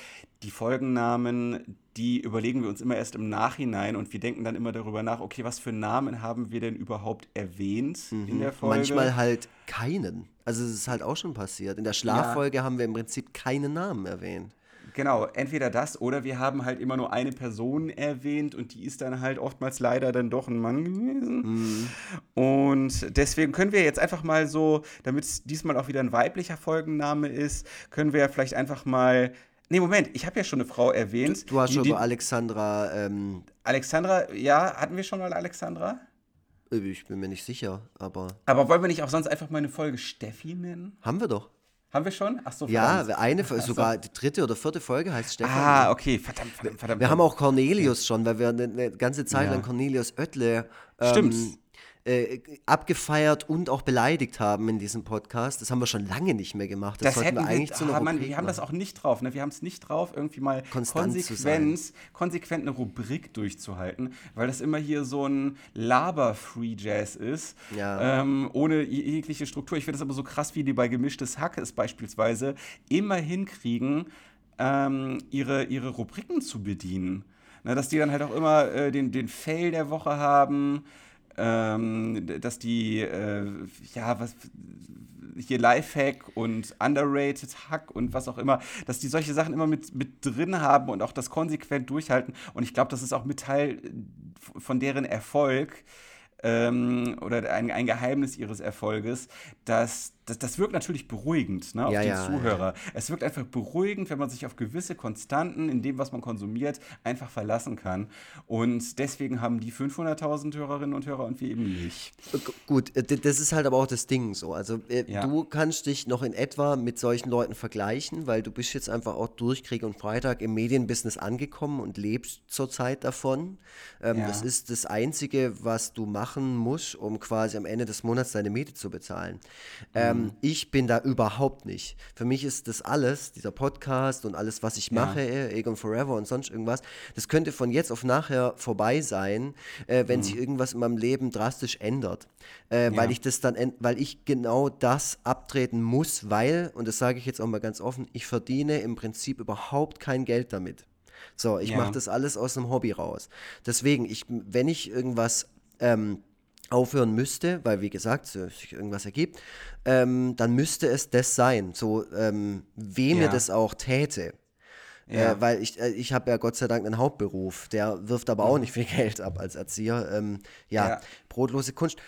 die Folgennamen, die überlegen wir uns immer erst im Nachhinein und wir denken dann immer darüber nach, okay, was für Namen haben wir denn überhaupt erwähnt mhm. in der Folge? Manchmal halt keinen. Also es ist halt auch schon passiert. In der Schlaffolge ja. haben wir im Prinzip keinen Namen erwähnt. Genau, entweder das oder wir haben halt immer nur eine Person erwähnt und die ist dann halt oftmals leider dann doch ein Mann gewesen. Mhm. Und deswegen können wir jetzt einfach mal so, damit es diesmal auch wieder ein weiblicher Folgenname ist, können wir vielleicht einfach mal Nee, Moment, ich habe ja schon eine Frau erwähnt. Du, du hast schon die, Alexandra. Ähm Alexandra, ja, hatten wir schon mal Alexandra? Ich bin mir nicht sicher, aber. Aber wollen wir nicht auch sonst einfach mal eine Folge Steffi nennen? Haben wir doch. Haben wir schon? Ach so, verdammt. Ja, eine, sogar die dritte oder vierte Folge heißt Stefan. Ah, okay, verdammt, verdammt, verdammt. Wir haben auch Cornelius schon, weil wir eine, eine ganze Zeit ja. lang Cornelius Oettle ähm, Stimmt äh, abgefeiert und auch beleidigt haben in diesem Podcast. Das haben wir schon lange nicht mehr gemacht. Das, das sollten wir eigentlich wir, zu einer man, Wir haben das auch nicht drauf. Ne? Wir haben es nicht drauf, irgendwie mal Konstant konsequent, konsequent eine Rubrik durchzuhalten, weil das immer hier so ein Laber-Free-Jazz ist, ja. ähm, ohne jegliche Struktur. Ich finde das aber so krass, wie die bei Gemischtes Hack es beispielsweise immer hinkriegen, ähm, ihre, ihre Rubriken zu bedienen. Na, dass die dann halt auch immer äh, den, den Fail der Woche haben, ähm, dass die, äh, ja, was, hier Lifehack und Underrated Hack und was auch immer, dass die solche Sachen immer mit, mit drin haben und auch das konsequent durchhalten. Und ich glaube, das ist auch mit Teil von deren Erfolg ähm, oder ein, ein Geheimnis ihres Erfolges, dass das, das wirkt natürlich beruhigend ne, auf ja, den ja, Zuhörer. Ja. Es wirkt einfach beruhigend, wenn man sich auf gewisse Konstanten in dem, was man konsumiert, einfach verlassen kann. Und deswegen haben die 500.000 Hörerinnen und Hörer und wir eben nicht. Gut, äh, das ist halt aber auch das Ding so. Also äh, du kannst dich noch in etwa mit solchen Leuten vergleichen, weil du bist jetzt einfach auch durch Krieg und Freitag im Medienbusiness angekommen und lebst zurzeit davon. Ähm, das ist das Einzige, was du machen musst, um quasi am Ende des Monats deine Miete zu bezahlen. Ähm, ähm, ich bin da überhaupt nicht. Für mich ist das alles, dieser Podcast und alles, was ich mache, ja. Äh, Egon Forever und sonst irgendwas, das könnte von jetzt auf nachher vorbei sein, äh, wenn mhm. sich irgendwas in meinem Leben drastisch ändert. Äh, ja. Weil ich das dann, weil ich genau das abtreten muss, weil, und das sage ich jetzt auch mal ganz offen, ich verdiene im Prinzip überhaupt kein Geld damit. So, ich ja. mache das alles aus einem Hobby raus. Deswegen, ich, wenn ich irgendwas ähm, aufhören müsste, weil wie gesagt, sich irgendwas ergibt, ähm, dann müsste es das sein, so ähm, weh ja. mir das auch täte. Ja. Äh, weil ich, äh, ich habe ja Gott sei Dank einen Hauptberuf, der wirft aber auch mhm. nicht viel *laughs* Geld ab als Erzieher. Ähm, ja, ja, brotlose Kunst.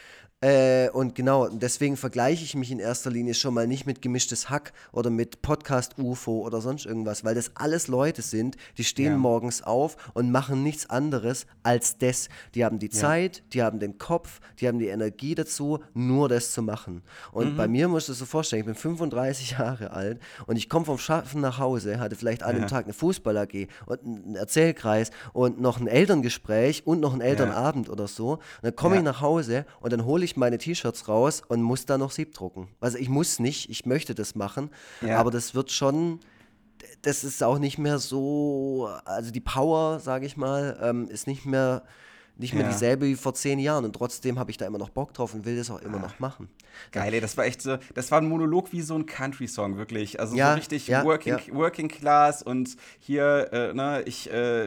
Äh, und genau, deswegen vergleiche ich mich in erster Linie schon mal nicht mit gemischtes Hack oder mit Podcast UFO oder sonst irgendwas, weil das alles Leute sind, die stehen ja. morgens auf und machen nichts anderes als das. Die haben die ja. Zeit, die haben den Kopf, die haben die Energie dazu, nur das zu machen. Und mhm. bei mir musst du dir so vorstellen, ich bin 35 *laughs* Jahre alt und ich komme vom Schaffen nach Hause, hatte vielleicht an ja. Tag eine Fußball-AG und einen Erzählkreis und noch ein Elterngespräch und noch einen Elternabend oder so. Und dann komme ich nach Hause und dann hole ich ich meine T-Shirts raus und muss da noch Sieb drucken. Also ich muss nicht, ich möchte das machen, ja. aber das wird schon, das ist auch nicht mehr so, also die Power, sage ich mal, ähm, ist nicht mehr nicht mehr ja. dieselbe wie vor zehn Jahren und trotzdem habe ich da immer noch Bock drauf und will das auch immer ah. noch machen. Geil, ey, das war echt so, das war ein Monolog wie so ein Country-Song, wirklich. Also ja, so richtig ja, working, working Class und hier, äh, ne, ich, äh,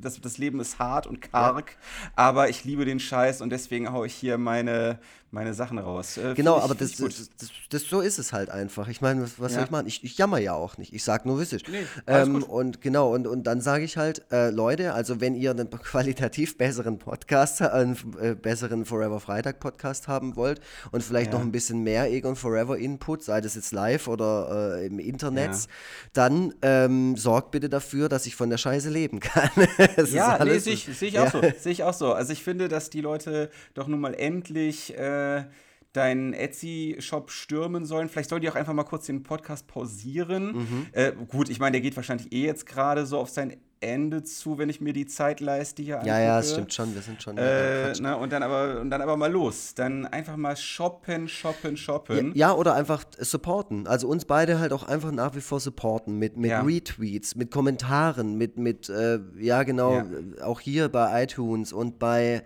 das, das Leben ist hart und karg, aber ich liebe den Scheiß und deswegen haue ich hier meine, meine Sachen raus. Äh, genau, aber das, das, das, das, so ist es halt einfach. Ich meine, was, was ja. soll ich machen? Ich, ich jammer ja auch nicht. Ich sage nur, wissig. Nee, ähm, und genau, und, und dann sage ich halt, äh, Leute, also wenn ihr einen *laughs* qualitativ besseren Podcast, einen äh, besseren Forever Freitag Podcast haben wollt und vielleicht ja. noch ein bisschen mehr Egon Forever Input, sei das jetzt live oder äh, im Internet, ja. dann ähm, sorgt bitte dafür, dass ich von der Scheiße leben *laughs* kann. ja, nee, sehe ich, seh ich auch so. Sehe ich auch so. Also ich finde, dass die Leute doch nun mal endlich äh, deinen Etsy-Shop stürmen sollen. Vielleicht sollen die auch einfach mal kurz den Podcast pausieren. Mhm. Äh, gut, ich meine, der geht wahrscheinlich eh jetzt gerade so auf sein Ende zu, wenn ich mir die Zeit leiste hier Ja, ja, das stimmt schon, wir sind schon. Äh, na, und, dann aber, und dann aber mal los. Dann einfach mal shoppen, shoppen, shoppen. Ja, ja, oder einfach supporten. Also uns beide halt auch einfach nach wie vor supporten mit, mit ja. Retweets, mit Kommentaren, mit, mit äh, ja genau, ja. auch hier bei iTunes und bei,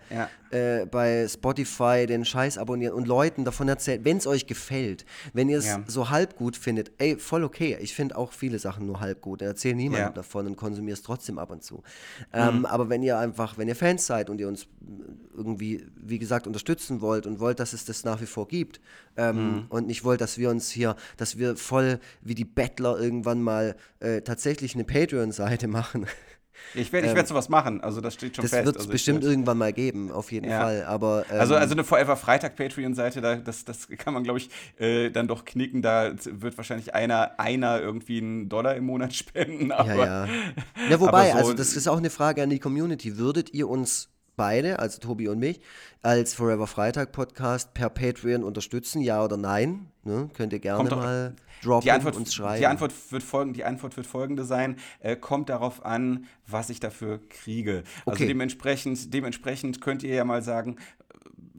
äh, bei Spotify den Scheiß abonnieren und Leuten davon erzählen, wenn es euch gefällt, wenn ihr es so halb gut findet, ey, voll okay. Ich finde auch viele Sachen nur halb gut. Erzähl niemandem davon und konsumiere es trotzdem trotzdem ab und zu. Ähm, mhm. Aber wenn ihr einfach, wenn ihr Fans seid und ihr uns irgendwie, wie gesagt, unterstützen wollt und wollt, dass es das nach wie vor gibt ähm, mhm. und nicht wollt, dass wir uns hier, dass wir voll wie die Bettler irgendwann mal äh, tatsächlich eine Patreon-Seite *laughs* machen. Ich werde ich werd ähm, sowas machen, also das steht schon das fest. Das wird es also bestimmt irgendwann mal geben, auf jeden ja. Fall. Aber, ähm, also, also eine Forever Freitag Patreon-Seite, da, das, das kann man, glaube ich, äh, dann doch knicken. Da wird wahrscheinlich einer, einer irgendwie einen Dollar im Monat *laughs* spenden. Aber, ja, ja. ja wobei, so, also das ist auch eine Frage an die Community. Würdet ihr uns beide, also Tobi und mich, als Forever Freitag Podcast per Patreon unterstützen, ja oder nein? Ne? Könnt ihr gerne mal droppen die Antwort, und schreiben. Die Antwort wird, folgen, die Antwort wird folgende sein: äh, Kommt darauf an, was ich dafür kriege. Also okay. Also dementsprechend, dementsprechend könnt ihr ja mal sagen,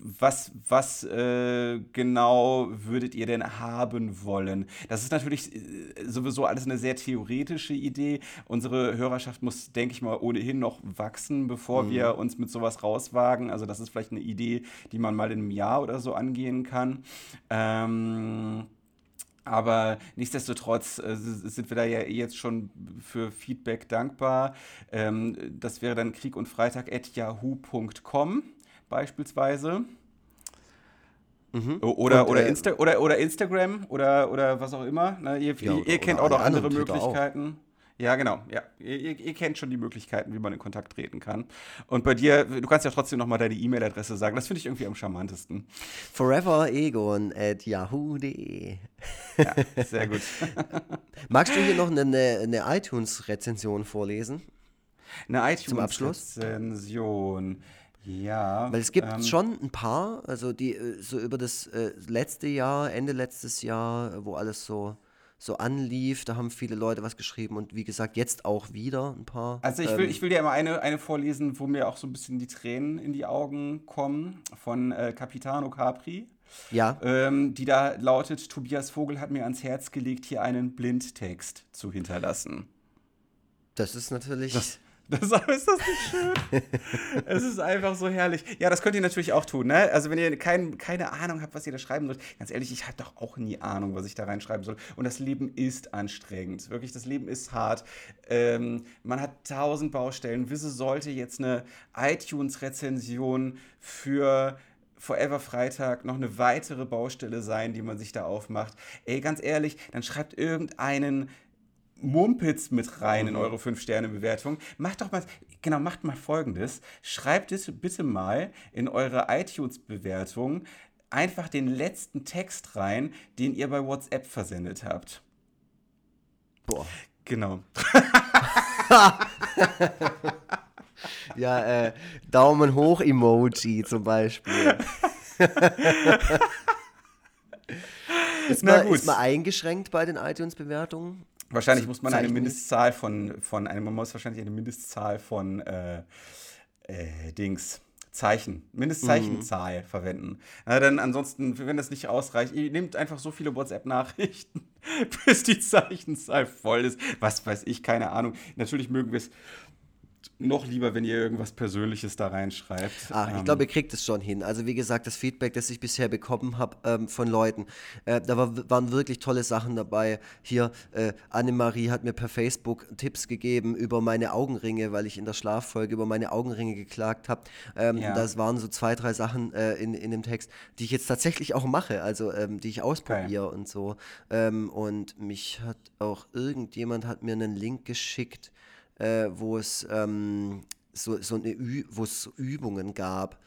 was, was äh, genau würdet ihr denn haben wollen? Das ist natürlich äh, sowieso alles eine sehr theoretische Idee. Unsere Hörerschaft muss, denke ich mal, ohnehin noch wachsen, bevor mhm. wir uns mit sowas rauswagen. Also das ist vielleicht eine Idee, die man mal in einem Jahr oder so angehen kann. Ähm, aber nichtsdestotrotz äh, sind wir da ja jetzt schon für Feedback dankbar. Ähm, das wäre dann krieg beispielsweise. Mhm. Oder, und, oder, äh, Insta oder, oder Instagram oder, oder was auch immer. Ne? Ihr, ja, ihr, ihr kennt auch noch andere Möglichkeiten. Auch. Ja, genau. Ja, ihr, ihr, kennt schon die Möglichkeiten, wie man in Kontakt treten kann. Und bei dir, du kannst ja trotzdem noch mal deine E-Mail-Adresse sagen. Das finde ich irgendwie am charmantesten. Foreveregon at yahoo.de. Ja, sehr gut. *laughs* Magst du hier noch eine, eine iTunes-Rezension vorlesen? Eine iTunes-Rezension. Ja. Weil es gibt ähm, schon ein paar, also die äh, so über das äh, letzte Jahr, Ende letztes Jahr, wo alles so so anlief, da haben viele Leute was geschrieben und wie gesagt, jetzt auch wieder ein paar. Also ich will, ähm, ich will dir mal eine, eine vorlesen, wo mir auch so ein bisschen die Tränen in die Augen kommen, von äh, Capitano Capri. Ja. Ähm, die da lautet, Tobias Vogel hat mir ans Herz gelegt, hier einen Blindtext zu hinterlassen. Das ist natürlich. Das, das, *laughs* ist das nicht schön? es ist einfach so herrlich. Ja, das könnt ihr natürlich auch tun. Ne? Also, wenn ihr kein, keine Ahnung habt, was ihr da schreiben sollt, ganz ehrlich, ich habe doch auch nie Ahnung, was ich da reinschreiben soll. Und das Leben ist anstrengend. Wirklich, das Leben ist hart. Ähm, man hat tausend Baustellen. Wieso sollte jetzt eine iTunes-Rezension für Forever Freitag noch eine weitere Baustelle sein, die man sich da aufmacht? Ey, ganz ehrlich, dann schreibt irgendeinen Mumpitz mit rein in mhm. eure 5-Sterne-Bewertung. Macht doch mal, genau, macht mal folgendes. Schreibt es bitte mal in eure iTunes-Bewertung einfach den letzten Text rein, den ihr bei WhatsApp versendet habt. Boah. Genau. *laughs* ja, äh, Daumen hoch Emoji zum Beispiel. *laughs* ist, man, ist man eingeschränkt bei den iTunes-Bewertungen? Wahrscheinlich muss man eine Mindestzahl von, von einem, man muss wahrscheinlich eine Mindestzahl von äh, äh, Dings. Zeichen, Mindestzeichenzahl mhm. verwenden. Na, denn ansonsten, wenn das nicht ausreicht, ihr nehmt einfach so viele WhatsApp-Nachrichten, *laughs* bis die Zeichenzahl voll ist. Was weiß ich, keine Ahnung. Natürlich mögen wir es noch lieber, wenn ihr irgendwas Persönliches da reinschreibt. Ach, ich ähm. glaube, ihr kriegt es schon hin. Also wie gesagt, das Feedback, das ich bisher bekommen habe ähm, von Leuten, äh, da war, waren wirklich tolle Sachen dabei. Hier, äh, Annemarie hat mir per Facebook Tipps gegeben über meine Augenringe, weil ich in der Schlaffolge über meine Augenringe geklagt habe. Ähm, ja. Das waren so zwei, drei Sachen äh, in, in dem Text, die ich jetzt tatsächlich auch mache, also ähm, die ich ausprobiere okay. und so. Ähm, und mich hat auch irgendjemand hat mir einen Link geschickt äh, wo es ähm, so, so eine Ü wo es Übungen gab,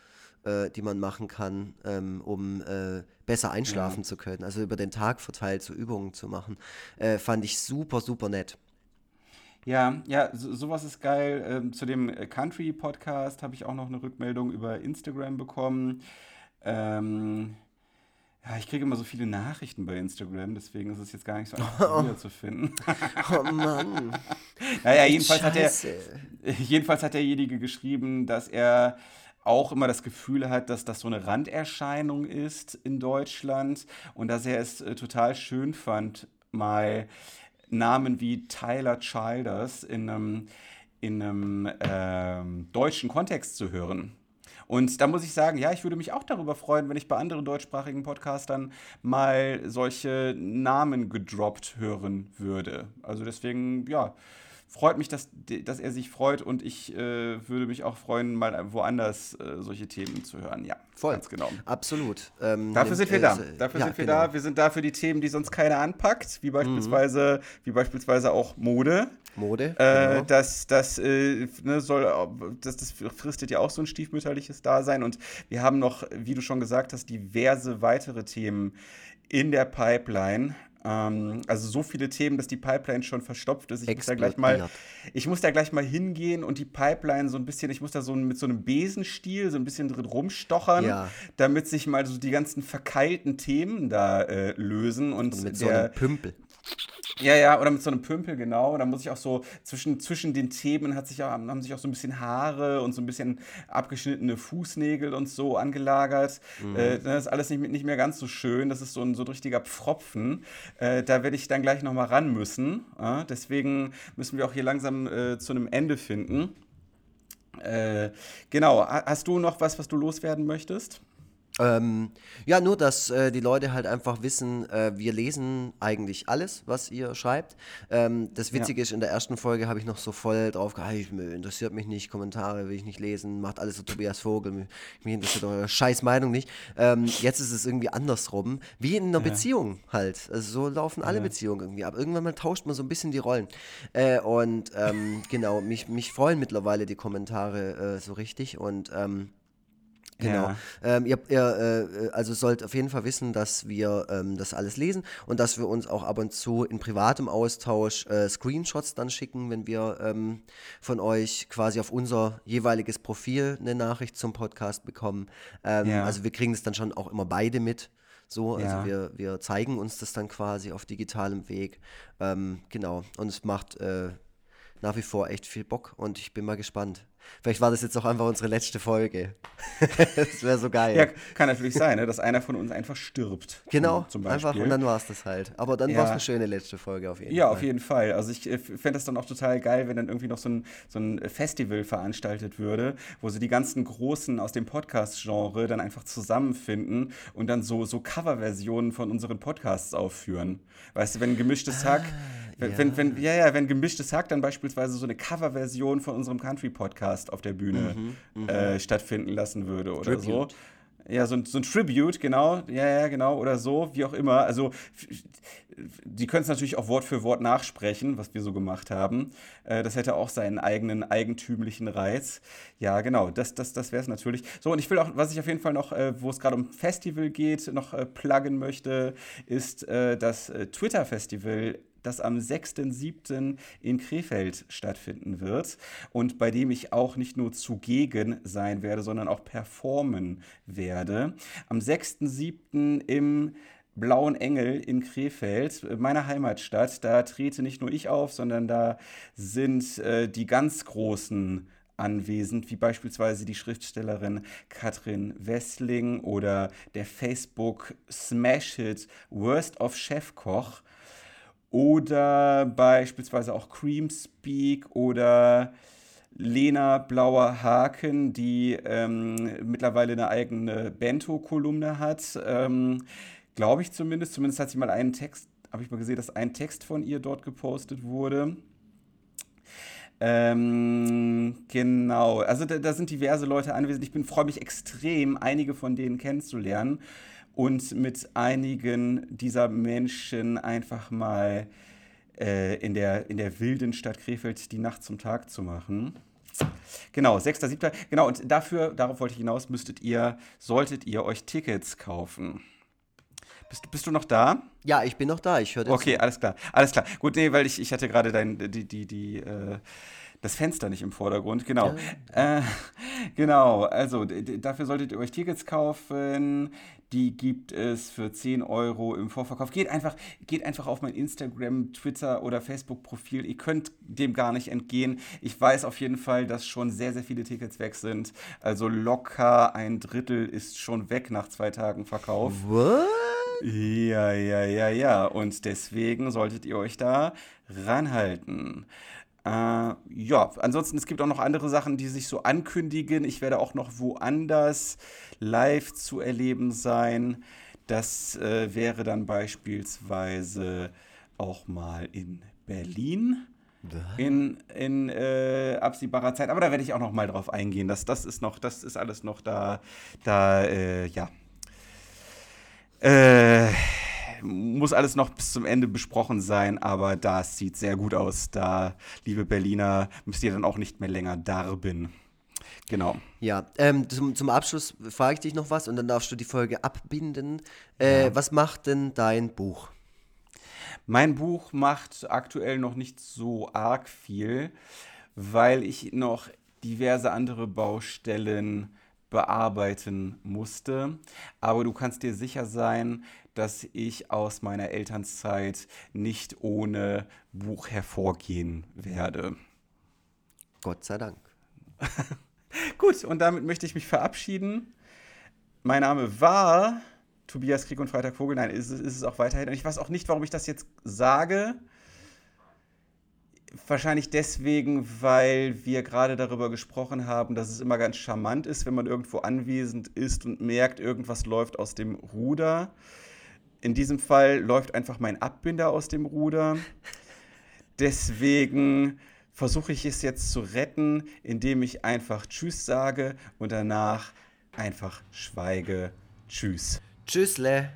äh, die man machen kann, ähm, um äh, besser einschlafen ja. zu können. Also über den Tag verteilt so Übungen zu machen. Äh, fand ich super, super nett. Ja, ja, so, sowas ist geil. Ähm, zu dem Country-Podcast habe ich auch noch eine Rückmeldung über Instagram bekommen. Ähm, Ja, ich kriege immer so viele Nachrichten bei Instagram, deswegen ist es jetzt gar nicht so *laughs* einfach, oh. zu finden. oh Mann. *laughs* naja, jedenfalls hat, er, *laughs* jedenfalls hat derjenige geschrieben, dass er auch immer das Gefühl hat, dass das so eine Randerscheinung ist in Deutschland und dass er es äh, total schön fand, mal Namen wie Tyler Childers in einem, in einem ähm, deutschen Kontext zu hören. Und da muss ich sagen, ja, ich würde mich auch darüber freuen, wenn ich bei anderen deutschsprachigen Podcastern mal solche Namen gedroppt hören würde. Also deswegen, ja, freut mich, dass, dass er sich freut und ich äh, würde mich auch freuen, mal woanders äh, solche Themen zu hören. Ja, voll. Ganz genau. Absolut. Ähm, Dafür sind wir äh, da. Dafür ja, sind wir genau. da. Wir sind da für die Themen, die sonst keiner anpackt, wie beispielsweise, mhm. wie beispielsweise auch Mode. Mode. Äh, genau. Das, das, äh, ne, soll, das, das fristet ja auch so ein stiefmütterliches Dasein. Und wir haben noch, wie du schon gesagt hast, diverse weitere Themen in der Pipeline. Ähm, also so viele Themen, dass die Pipeline schon verstopft ist. Ich muss, da gleich mal, ich muss da gleich mal hingehen und die Pipeline so ein bisschen, ich muss da so mit so einem Besenstiel so ein bisschen drin rumstochern, ja. damit sich mal so die ganzen verkeilten Themen da äh, lösen. Und, und mit der, so einem Pümpel. Ja, ja, oder mit so einem Pümpel, genau. Da muss ich auch so, zwischen, zwischen den Themen hat sich auch, haben sich auch so ein bisschen Haare und so ein bisschen abgeschnittene Fußnägel und so angelagert. Mhm. Äh, das ist alles nicht, nicht mehr ganz so schön. Das ist so ein, so ein richtiger Pfropfen. Äh, da werde ich dann gleich nochmal ran müssen. Äh, deswegen müssen wir auch hier langsam äh, zu einem Ende finden. Äh, genau, hast du noch was, was du loswerden möchtest? Ähm, ja, nur, dass äh, die Leute halt einfach wissen, äh, wir lesen eigentlich alles, was ihr schreibt. Ähm, das Witzige ja. ist, in der ersten Folge habe ich noch so voll drauf gehalten, interessiert mich nicht, Kommentare will ich nicht lesen, macht alles so Tobias Vogel, mich, mich interessiert eure scheiß Meinung nicht. Ähm, jetzt ist es irgendwie andersrum, wie in einer ja. Beziehung halt. Also so laufen alle ja. Beziehungen irgendwie ab. Irgendwann mal tauscht man so ein bisschen die Rollen. Äh, und ähm, genau, mich, mich freuen mittlerweile die Kommentare äh, so richtig und ähm, Genau. Ja. Ähm, ihr, ihr äh, also sollt auf jeden Fall wissen, dass wir ähm, das alles lesen und dass wir uns auch ab und zu in privatem Austausch äh, Screenshots dann schicken, wenn wir ähm, von euch quasi auf unser jeweiliges Profil eine Nachricht zum Podcast bekommen. Ähm, ja. Also wir kriegen das dann schon auch immer beide mit. So, also ja. wir, wir zeigen uns das dann quasi auf digitalem Weg. Ähm, genau. Und es macht äh, nach wie vor echt viel Bock und ich bin mal gespannt. Vielleicht war das jetzt auch einfach unsere letzte Folge. *laughs* das wäre so geil. Ja, kann natürlich sein, ne, dass einer von uns einfach stirbt. Genau, zum Beispiel. einfach und dann war es das halt. Aber dann ja. war es eine schöne letzte Folge auf jeden ja, Fall. Ja, auf jeden Fall. Also ich äh, fände das dann auch total geil, wenn dann irgendwie noch so ein, so ein Festival veranstaltet würde, wo sie die ganzen Großen aus dem Podcast-Genre dann einfach zusammenfinden und dann so, so Coverversionen von unseren Podcasts aufführen. Weißt du, wenn ein gemischtes ah. Wenn, ja. Wenn, wenn, ja, ja, wenn gemischtes Hack dann beispielsweise so eine Coverversion von unserem Country-Podcast auf der Bühne mhm, mhm. äh, stattfinden lassen würde oder Tribute. so. Ja, so ein, so ein Tribute, genau. Ja, ja, genau. Oder so, wie auch immer. Also, die können es natürlich auch Wort für Wort nachsprechen, was wir so gemacht haben. Äh, das hätte auch seinen eigenen eigentümlichen Reiz. Ja, genau. Das, das, das wäre es natürlich. So, und ich will auch, was ich auf jeden Fall noch, äh, wo es gerade um Festival geht, noch äh, pluggen möchte, ist äh, das äh, Twitter-Festival das am 6.7. in Krefeld stattfinden wird und bei dem ich auch nicht nur zugegen sein werde, sondern auch performen werde. Am 6.7. im Blauen Engel in Krefeld, meiner Heimatstadt. Da trete nicht nur ich auf, sondern da sind äh, die ganz großen anwesend, wie beispielsweise die Schriftstellerin Katrin Wessling oder der Facebook Smash-Hit Worst of Chefkoch oder beispielsweise auch Creamspeak oder Lena Blauer Haken, die ähm, mittlerweile eine eigene Bento-Kolumne hat. Ähm, Glaube ich zumindest. Zumindest hat sie mal einen Text, habe ich mal gesehen, dass ein Text von ihr dort gepostet wurde. Ähm, genau, also da, da, sind diverse Leute anwesend. Ich freue mich extrem, einige von denen kennenzulernen und mit einigen dieser Menschen einfach mal äh, in, der, in der wilden Stadt Krefeld die Nacht zum Tag zu machen. Genau, 6.7. Genau, und dafür, darauf wollte ich hinaus, müsstet ihr, solltet ihr euch Tickets kaufen. Bist, bist du noch da? Ja, ich bin noch da. Ich höre Okay, alles klar. Alles klar. Gut, nee, weil ich, ich hatte gerade dein, die, die, die, äh, das Fenster nicht im Vordergrund, genau. Ja. Äh, *laughs* genau, also dafür solltet ihr euch Tickets kaufen. Die gibt es für 10 Euro im Vorverkauf. Geht einfach, geht einfach auf mein Instagram, Twitter oder Facebook-Profil. Ihr könnt dem gar nicht entgehen. Ich weiß auf jeden Fall, dass schon sehr, sehr viele Tickets weg sind. Also locker ein Drittel ist schon weg nach zwei Tagen Verkauf. What? Ja, ja, ja, ja. Und deswegen solltet ihr euch da ranhalten. Äh, ja, ansonsten, es gibt auch noch andere Sachen, die sich so ankündigen. Ich werde auch noch woanders live zu erleben sein. Das äh, wäre dann beispielsweise auch mal in Berlin. In, in äh, absehbarer Zeit. Aber da werde ich auch noch mal drauf eingehen. Das, das ist noch, das ist alles noch da, da, äh, ja. Äh, muss alles noch bis zum Ende besprochen sein, aber das sieht sehr gut aus. Da, liebe Berliner, müsst ihr dann auch nicht mehr länger darben. Genau. Ja, ähm, zum, zum Abschluss frage ich dich noch was und dann darfst du die Folge abbinden. Äh, ja. Was macht denn dein Buch? Mein Buch macht aktuell noch nicht so arg viel, weil ich noch diverse andere Baustellen bearbeiten musste. Aber du kannst dir sicher sein, dass ich aus meiner Elternzeit nicht ohne Buch hervorgehen werde. Gott sei Dank. *laughs* Gut, und damit möchte ich mich verabschieden. Mein Name war Tobias Krieg und Freitag Vogel. Nein, ist, ist es auch weiterhin. Und ich weiß auch nicht, warum ich das jetzt sage. Wahrscheinlich deswegen, weil wir gerade darüber gesprochen haben, dass es immer ganz charmant ist, wenn man irgendwo anwesend ist und merkt, irgendwas läuft aus dem Ruder. In diesem Fall läuft einfach mein Abbinder aus dem Ruder. Deswegen versuche ich es jetzt zu retten, indem ich einfach Tschüss sage und danach einfach schweige. Tschüss. Tschüssle.